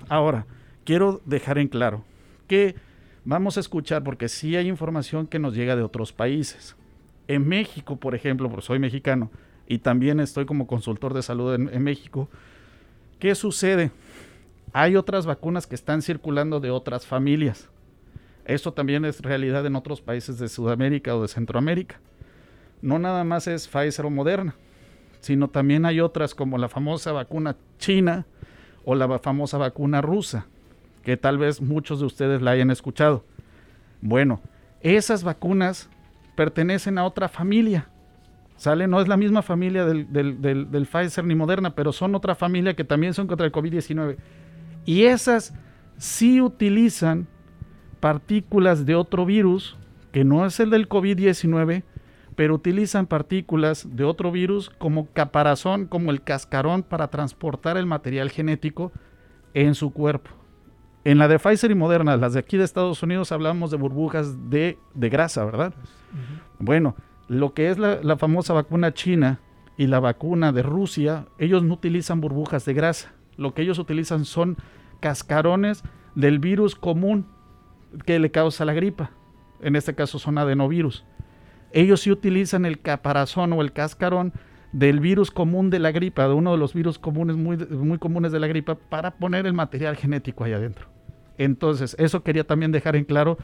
Ahora, quiero dejar en claro que vamos a escuchar, porque sí hay información que nos llega de otros países. En México, por ejemplo, porque soy mexicano y también estoy como consultor de salud en, en México, ¿qué sucede? Hay otras vacunas que están circulando de otras familias. Esto también es realidad en otros países de Sudamérica o de Centroamérica. No nada más es Pfizer o Moderna, sino también hay otras como la famosa vacuna china o la famosa vacuna rusa, que tal vez muchos de ustedes la hayan escuchado. Bueno, esas vacunas pertenecen a otra familia. Sale, no es la misma familia del, Pfizer ni Moderna, pero son otra familia que también son contra el COVID-19. Y esas sí utilizan partículas de otro virus, que no es el del COVID-19, pero utilizan partículas de otro virus como caparazón, como el cascarón para transportar el material genético en su cuerpo. En la de Pfizer y Moderna, las de aquí de Estados Unidos, hablamos de burbujas de, de grasa, ¿verdad? Bueno, lo que es la, la famosa vacuna china y la vacuna de Rusia, ellos no utilizan burbujas de grasa. Lo que ellos utilizan son cascarones del virus común que le causa la gripa. En este caso son adenovirus. Ellos sí utilizan el caparazón o el cascarón del virus común de la gripa, de uno de los virus comunes muy, muy comunes de la gripa, para poner el material genético ahí adentro. Entonces, eso quería también dejar en claro,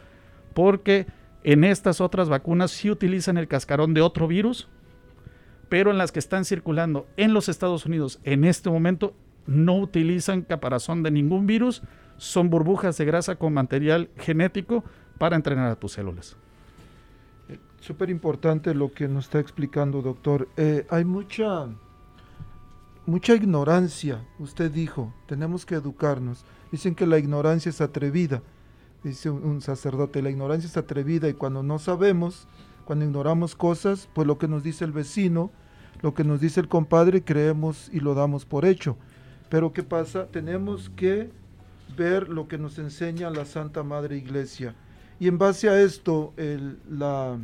porque en estas otras vacunas sí utilizan el cascarón de otro virus, pero en las que están circulando en los Estados Unidos en este momento no utilizan caparazón de ningún virus, son burbujas de grasa con material genético para entrenar a tus células. Súper importante lo que nos está explicando, doctor. Eh, hay mucha, mucha ignorancia, usted dijo, tenemos que educarnos. Dicen que la ignorancia es atrevida, dice un, sacerdote, la ignorancia es atrevida y cuando no sabemos, cuando ignoramos cosas, pues lo que nos dice el vecino, lo que nos dice el compadre, creemos y lo damos por hecho. Pero ¿qué pasa? Tenemos que ver lo que nos enseña la Santa Madre Iglesia. Y en base a esto, la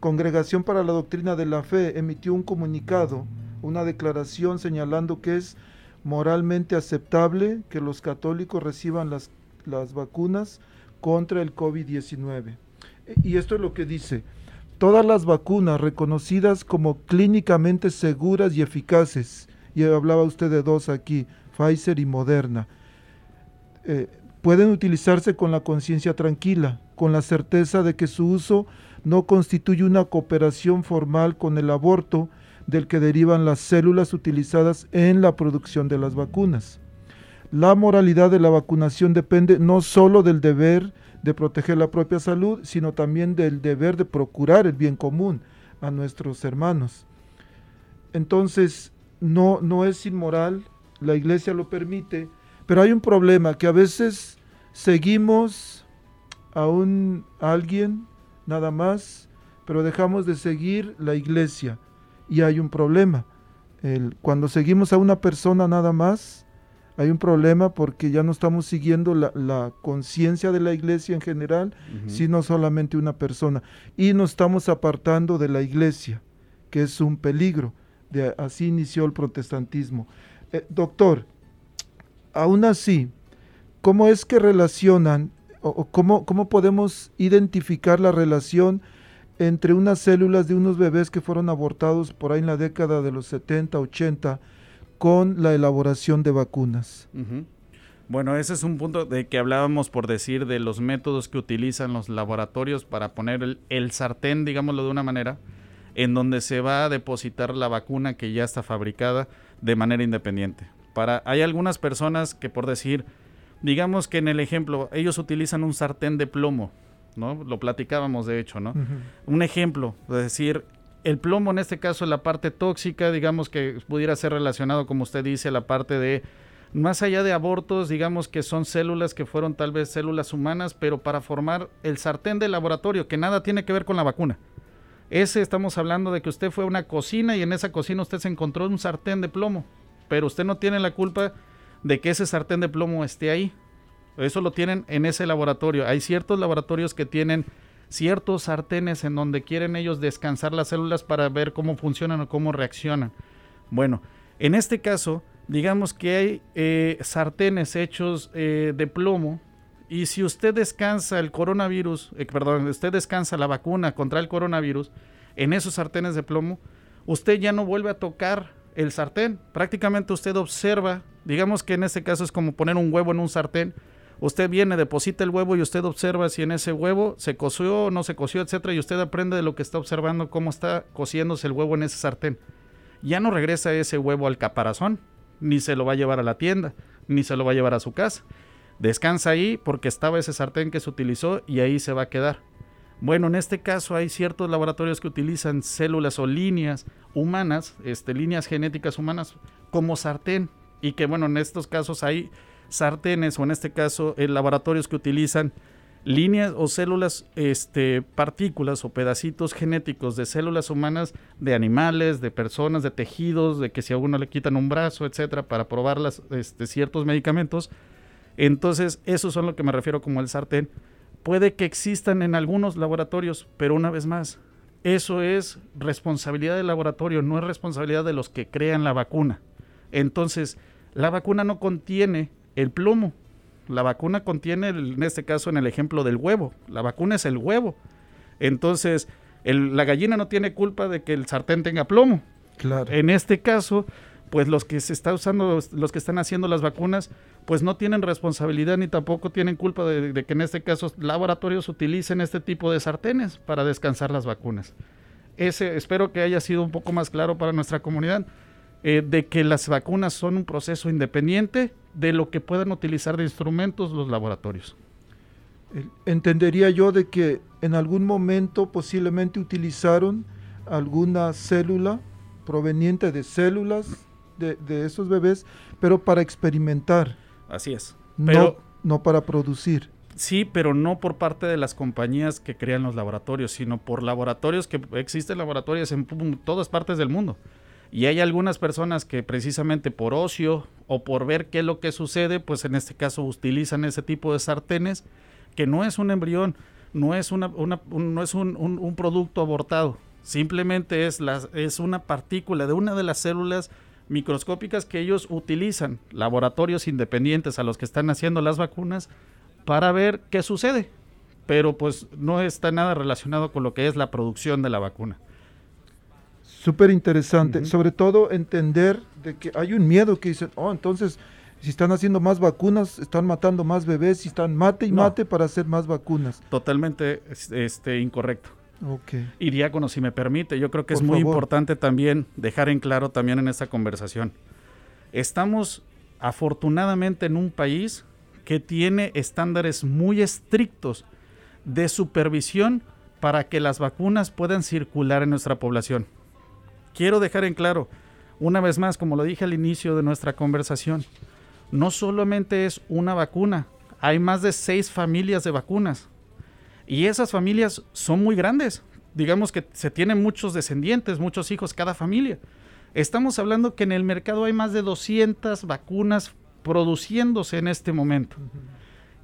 Congregación para la Doctrina de la Fe emitió un comunicado, una declaración señalando que es moralmente aceptable que los católicos reciban las, las vacunas contra el COVID-19. E- Y esto es lo que dice. Todas las vacunas reconocidas como clínicamente seguras y eficaces, y hablaba usted de dos aquí, Pfizer y Moderna, eh, pueden utilizarse con la conciencia tranquila, con la certeza de que su uso no constituye una cooperación formal con el aborto del que derivan las células utilizadas en la producción de las vacunas. La moralidad de la vacunación depende no solo del deber de proteger la propia salud, sino también del deber de procurar el bien común a nuestros hermanos. Entonces, no, no es inmoral, la iglesia lo permite, pero hay un problema que a veces seguimos a un a alguien nada más, pero dejamos de seguir la iglesia y hay un problema. El- cuando seguimos a una persona nada más, hay un problema porque ya no estamos siguiendo la, la conciencia de la iglesia en general, sino solamente una persona. Y nos estamos apartando de la iglesia, que es un peligro. De, así inició el protestantismo. Eh, doctor, aún así, ¿cómo es que relacionan o, o cómo, cómo podemos identificar la relación entre unas células de unos bebés que fueron abortados por ahí en la década de los 70, 80 con la elaboración de vacunas? Bueno, ese es un punto de que hablábamos por decir de los métodos que utilizan los laboratorios para poner el, el sartén, digámoslo de una manera, en donde se va a depositar la vacuna que ya está fabricada de manera independiente. Para, hay algunas personas que por decir, digamos que en el ejemplo, ellos utilizan un sartén de plomo, ¿no? Lo platicábamos de hecho, ¿no? Un ejemplo, es decir, el plomo en este caso la parte tóxica, digamos que pudiera ser relacionado, como usted dice, la parte de, más allá de abortos, digamos que son células que fueron tal vez células humanas, pero para formar el sartén de laboratorio, que nada tiene que ver con la vacuna. Ese estamos hablando de que usted fue a una cocina y en esa cocina usted se encontró un sartén de plomo, pero usted no tiene la culpa de que ese sartén de plomo esté ahí. Eso lo tienen en ese laboratorio. Hay ciertos laboratorios que tienen ciertos sartenes en donde quieren ellos descansar las células para ver cómo funcionan o cómo reaccionan. Bueno, en este caso, digamos que hay eh, sartenes hechos eh, de plomo y si usted descansa el coronavirus, eh, perdón, usted descansa la vacuna contra el coronavirus en esos sartenes de plomo, usted ya no vuelve a tocar el sartén. Prácticamente usted observa, digamos que en este caso es como poner un huevo en un sartén. Usted viene, deposita el huevo y usted observa si en ese huevo se coció o no se coció, etcétera, y usted aprende de lo que está observando cómo está cociéndose el huevo en ese sartén. Ya no regresa ese huevo al caparazón, ni se lo va a llevar a la tienda, ni se lo va a llevar a su casa. Descansa ahí porque estaba ese sartén que se utilizó y ahí se va a quedar. Bueno, en este caso hay ciertos laboratorios que utilizan células o líneas humanas, este, líneas genéticas humanas, como sartén. Y que bueno, en estos casos hay sartenes o en este caso en laboratorios que utilizan líneas o células, este, partículas o pedacitos genéticos de células humanas de animales, de personas, de tejidos, de que si a uno le quitan un brazo, etcétera, para probar las, este, ciertos medicamentos. Entonces, eso son lo que me refiero como el sartén. Puede que existan en algunos laboratorios, pero una vez más, eso es responsabilidad del laboratorio, no es responsabilidad de los que crean la vacuna. Entonces, la vacuna no contiene el plomo. La vacuna contiene, en este caso, en el ejemplo del huevo. La vacuna es el huevo. Entonces, el- la gallina no tiene culpa de que el sartén tenga plomo. Claro. En este caso, pues los que se está usando, los que están haciendo las vacunas, pues no tienen responsabilidad ni tampoco tienen culpa de, de que en este caso laboratorios utilicen este tipo de sartenes para descansar las vacunas. Ese, espero que haya sido un poco más claro para nuestra comunidad eh, de que las vacunas son un proceso independiente de lo que puedan utilizar de instrumentos los laboratorios. Entendería yo de que en algún momento posiblemente utilizaron alguna célula proveniente de células de, de esos bebés, pero para experimentar, Así es. no, Pero no para producir. Sí, pero no por parte de las compañías que crean los laboratorios, sino por laboratorios que existen laboratorios en todas partes del mundo. Y hay algunas personas que precisamente por ocio o por ver qué es lo que sucede, pues en este caso utilizan ese tipo de sartenes, que no es un embrión, no es, una, una- un, no es un, producto abortado, simplemente es, la- es una partícula de una de las células microscópicas que ellos utilizan, laboratorios independientes a los que están haciendo las vacunas, para ver qué sucede. Pero pues no está nada relacionado con lo que es la producción de la vacuna. Súper interesante, sobre todo entender de que hay un miedo que dicen, oh, entonces si están haciendo más vacunas, están matando más bebés, y están mate y No. mate para hacer más vacunas. Totalmente es- este, incorrecto. Ok. Y diácono, si me permite, yo creo que es muy favor. importante también dejar en claro también en esta conversación. Estamos afortunadamente en un país que tiene estándares muy estrictos de supervisión para que las vacunas puedan circular en nuestra población. Quiero dejar en claro, una vez más, como lo dije al inicio de nuestra conversación, no solamente es una vacuna, hay más de seis familias de vacunas. Y esas familias son muy grandes. Digamos que se tienen muchos descendientes, muchos hijos cada familia. Estamos hablando que en el mercado hay más de 200 vacunas produciéndose en este momento.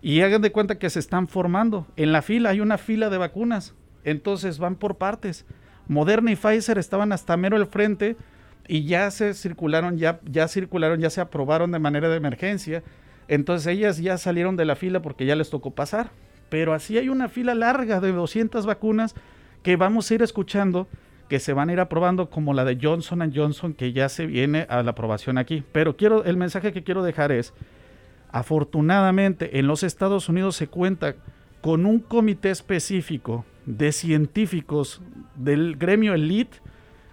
Y hagan de cuenta que se están formando. En la fila hay una fila de vacunas. Entonces van por partes. Moderna y Pfizer estaban hasta mero al frente y ya se circularon, ya, ya circularon, ya se aprobaron de manera de emergencia. Entonces ellas ya salieron de la fila porque ya les tocó pasar. Pero así hay una fila larga de 200 vacunas que vamos a ir escuchando que se van a ir aprobando como la de Johnson Johnson que ya se viene a la aprobación aquí. Pero quiero el mensaje que quiero dejar es afortunadamente en los Estados Unidos se cuenta con un comité específico de científicos del gremio elite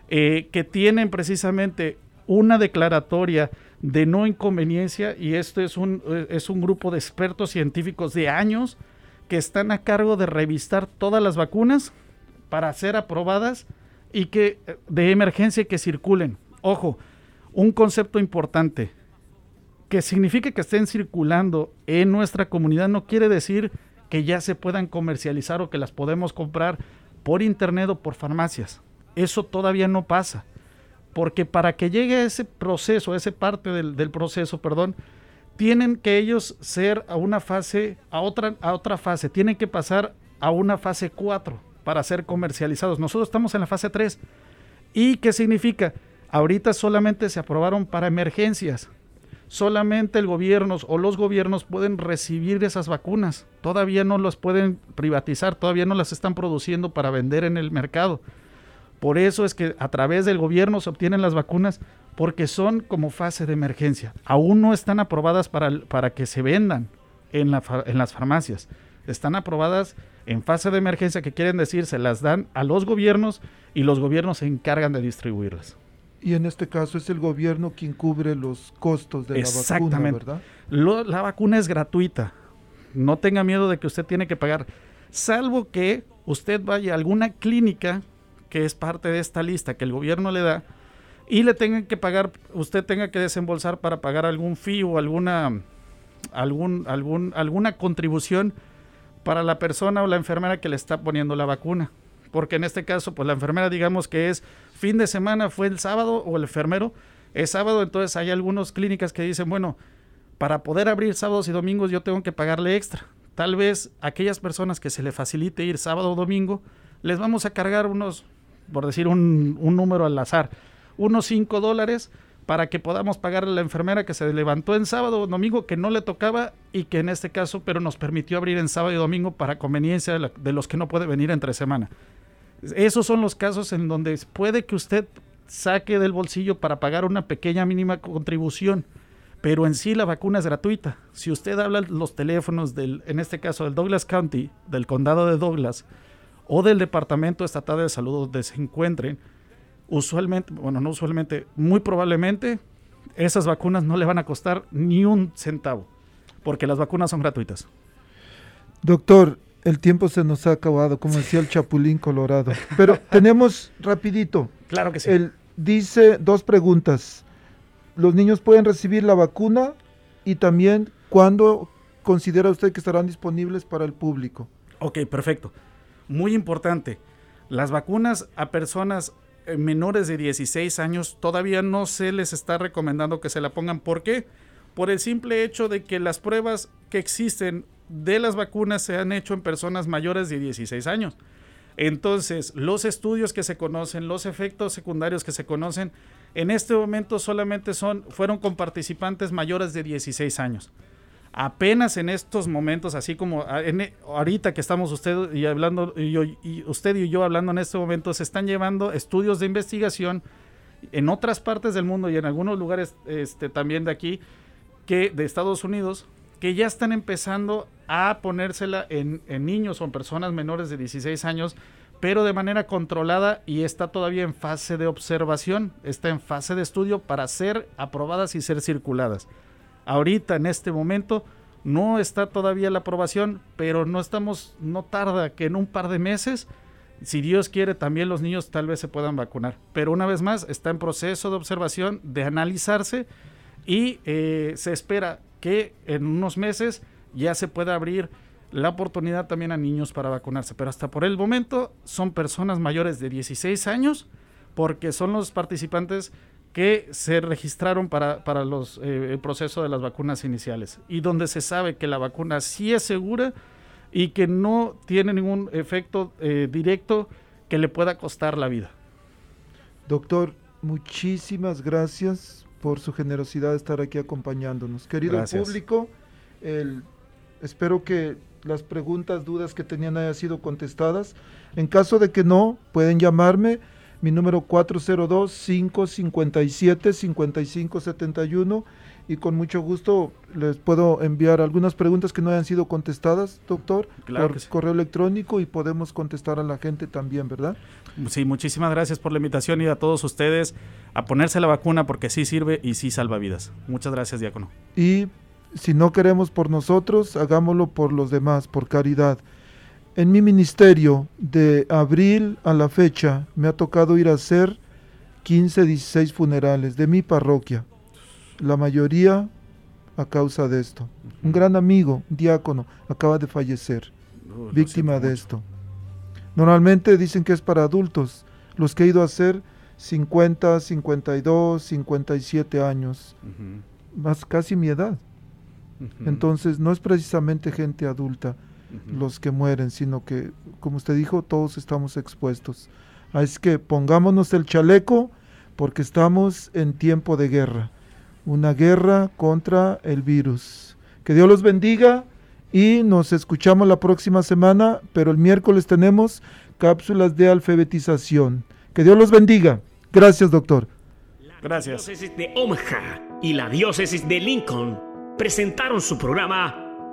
eh, que tienen precisamente una declaratoria de no inconveniencia y esto es un, eh, es un grupo de expertos científicos de años que están a cargo de revisar todas las vacunas para ser aprobadas y que de emergencia que circulen. Ojo, un concepto importante que signifique que estén circulando en nuestra comunidad no quiere decir que ya se puedan comercializar o que las podemos comprar por internet o por farmacias. Eso todavía no pasa. Porque para que llegue a ese proceso, a esa parte del, proceso, perdón, tienen que ellos ser a una fase, a otra, a otra fase, tienen que pasar a una fase 4 para ser comercializados. Nosotros estamos en la fase 3. ¿Y qué significa? Ahorita solamente se aprobaron para emergencias. Solamente el gobierno o los gobiernos pueden recibir esas vacunas. Todavía no las pueden privatizar, todavía no las están produciendo para vender en el mercado. Por eso es que a través del gobierno se obtienen las vacunas porque son como fase de emergencia. Aún no están aprobadas para, para que se vendan en, en las farmacias. Están aprobadas en fase de emergencia, que quieren decir se las dan a los gobiernos y los gobiernos se encargan de distribuirlas. Y en este caso es el gobierno quien cubre los costos de la vacuna, ¿verdad? Lo, la vacuna es gratuita. No tenga miedo de que usted tiene que pagar, salvo que usted vaya a alguna clínica que es parte de esta lista que el gobierno le da y le tengan que pagar, usted tenga que desembolsar para pagar algún fee o alguna algún, algún, alguna contribución para la persona o la enfermera que le está poniendo la vacuna. Porque en este caso, pues la enfermera digamos que es fin de semana, fue el sábado, o el enfermero es sábado, entonces hay algunas clínicas que dicen, bueno, para poder abrir sábados y domingos yo tengo que pagarle extra. Tal vez aquellas personas que se le facilite ir sábado o domingo, les vamos a cargar unos, por decir un, un número al azar, unos 5 dólares para que podamos pagarle a la enfermera que se levantó en sábado o domingo que no le tocaba y que en este caso, pero nos permitió abrir en sábado y domingo para conveniencia de, la, de los que no puede venir entre semana. Esos son los casos en donde puede que usted saque del bolsillo para pagar una pequeña mínima contribución, pero en sí la vacuna es gratuita. Si usted habla los teléfonos del, en este caso del Douglas County, del condado de Douglas, o del Departamento Estatal de Salud donde se encuentren, usualmente, bueno, no usualmente, muy probablemente esas vacunas no le van a costar ni un centavo, porque las vacunas son gratuitas. Doctor, el tiempo se nos ha acabado, como decía el Chapulín Colorado. Pero tenemos rapidito. Claro que sí. Él dice dos preguntas. ¿Los niños pueden recibir la vacuna? Y también, ¿cuándo considera usted que estarán disponibles para el público? Ok, perfecto. Muy importante. Las vacunas a personas eh, menores de 16 años todavía no se les está recomendando que se la pongan. ¿Por qué? Por el simple hecho de que las pruebas que existen de las vacunas se han hecho en personas mayores de 16 años. Entonces, los estudios que se conocen, los efectos secundarios que se conocen, en este momento solamente son, fueron con participantes mayores de 16 años. Apenas en estos momentos, así como en, ahorita que estamos usted y hablando, y, yo, y usted y yo hablando en este momento, se están llevando estudios de investigación en otras partes del mundo y en algunos lugares este, también de aquí, que de Estados Unidos, que ya están empezando a ponérsela en, en, niños o en personas menores de 16 años, pero de manera controlada y está todavía en fase de observación, está en fase de estudio para ser aprobadas y ser circuladas. Ahorita, en este momento, no está todavía la aprobación, pero no estamos, no tarda que en un par de meses, si Dios quiere, también los niños tal vez se puedan vacunar. Pero una vez más, está en proceso de observación, de analizarse y eh, se espera que en unos meses ya se pueda abrir la oportunidad también a niños para vacunarse. Pero hasta por el momento son personas mayores de 16 años porque son los participantes que se registraron para, para los, eh, el proceso de las vacunas iniciales y donde se sabe que la vacuna sí es segura y que no tiene ningún efecto eh, directo que le pueda costar la vida. Doctor, muchísimas gracias por su generosidad de estar aquí acompañándonos. Querido Gracias. público, el- espero que las preguntas, dudas que tenían hayan sido contestadas. En caso de que no, pueden llamarme. Mi número 402-557-5571 y con mucho gusto les puedo enviar algunas preguntas que no hayan sido contestadas, doctor, Claro por sí. correo electrónico y podemos contestar a la gente también, ¿verdad? Sí, muchísimas gracias por la invitación y a todos ustedes a ponerse la vacuna porque sí sirve y sí salva vidas. Muchas gracias, Diácono. Y si no queremos por nosotros, hagámoslo por los demás, por caridad. En mi ministerio, de abril a la fecha, me ha tocado ir a hacer 15, 16 funerales de mi parroquia. La mayoría a causa de esto. Un gran amigo, un diácono, acaba de fallecer, Uh, víctima de esto. Normalmente dicen que es para adultos. Los que he ido a hacer 50, 52, 57 años, Ujú, más casi mi edad. Entonces no es precisamente gente adulta Los que mueren, sino que, como usted dijo, todos estamos expuestos. Así que pongámonos el chaleco porque estamos en tiempo de guerra, una guerra contra el virus. Que Dios los bendiga y nos escuchamos la próxima semana, pero el miércoles tenemos cápsulas de alfabetización. Que Dios los bendiga. Gracias, doctor. Gracias. La diócesis de Omaha y la diócesis de Lincoln presentaron su programa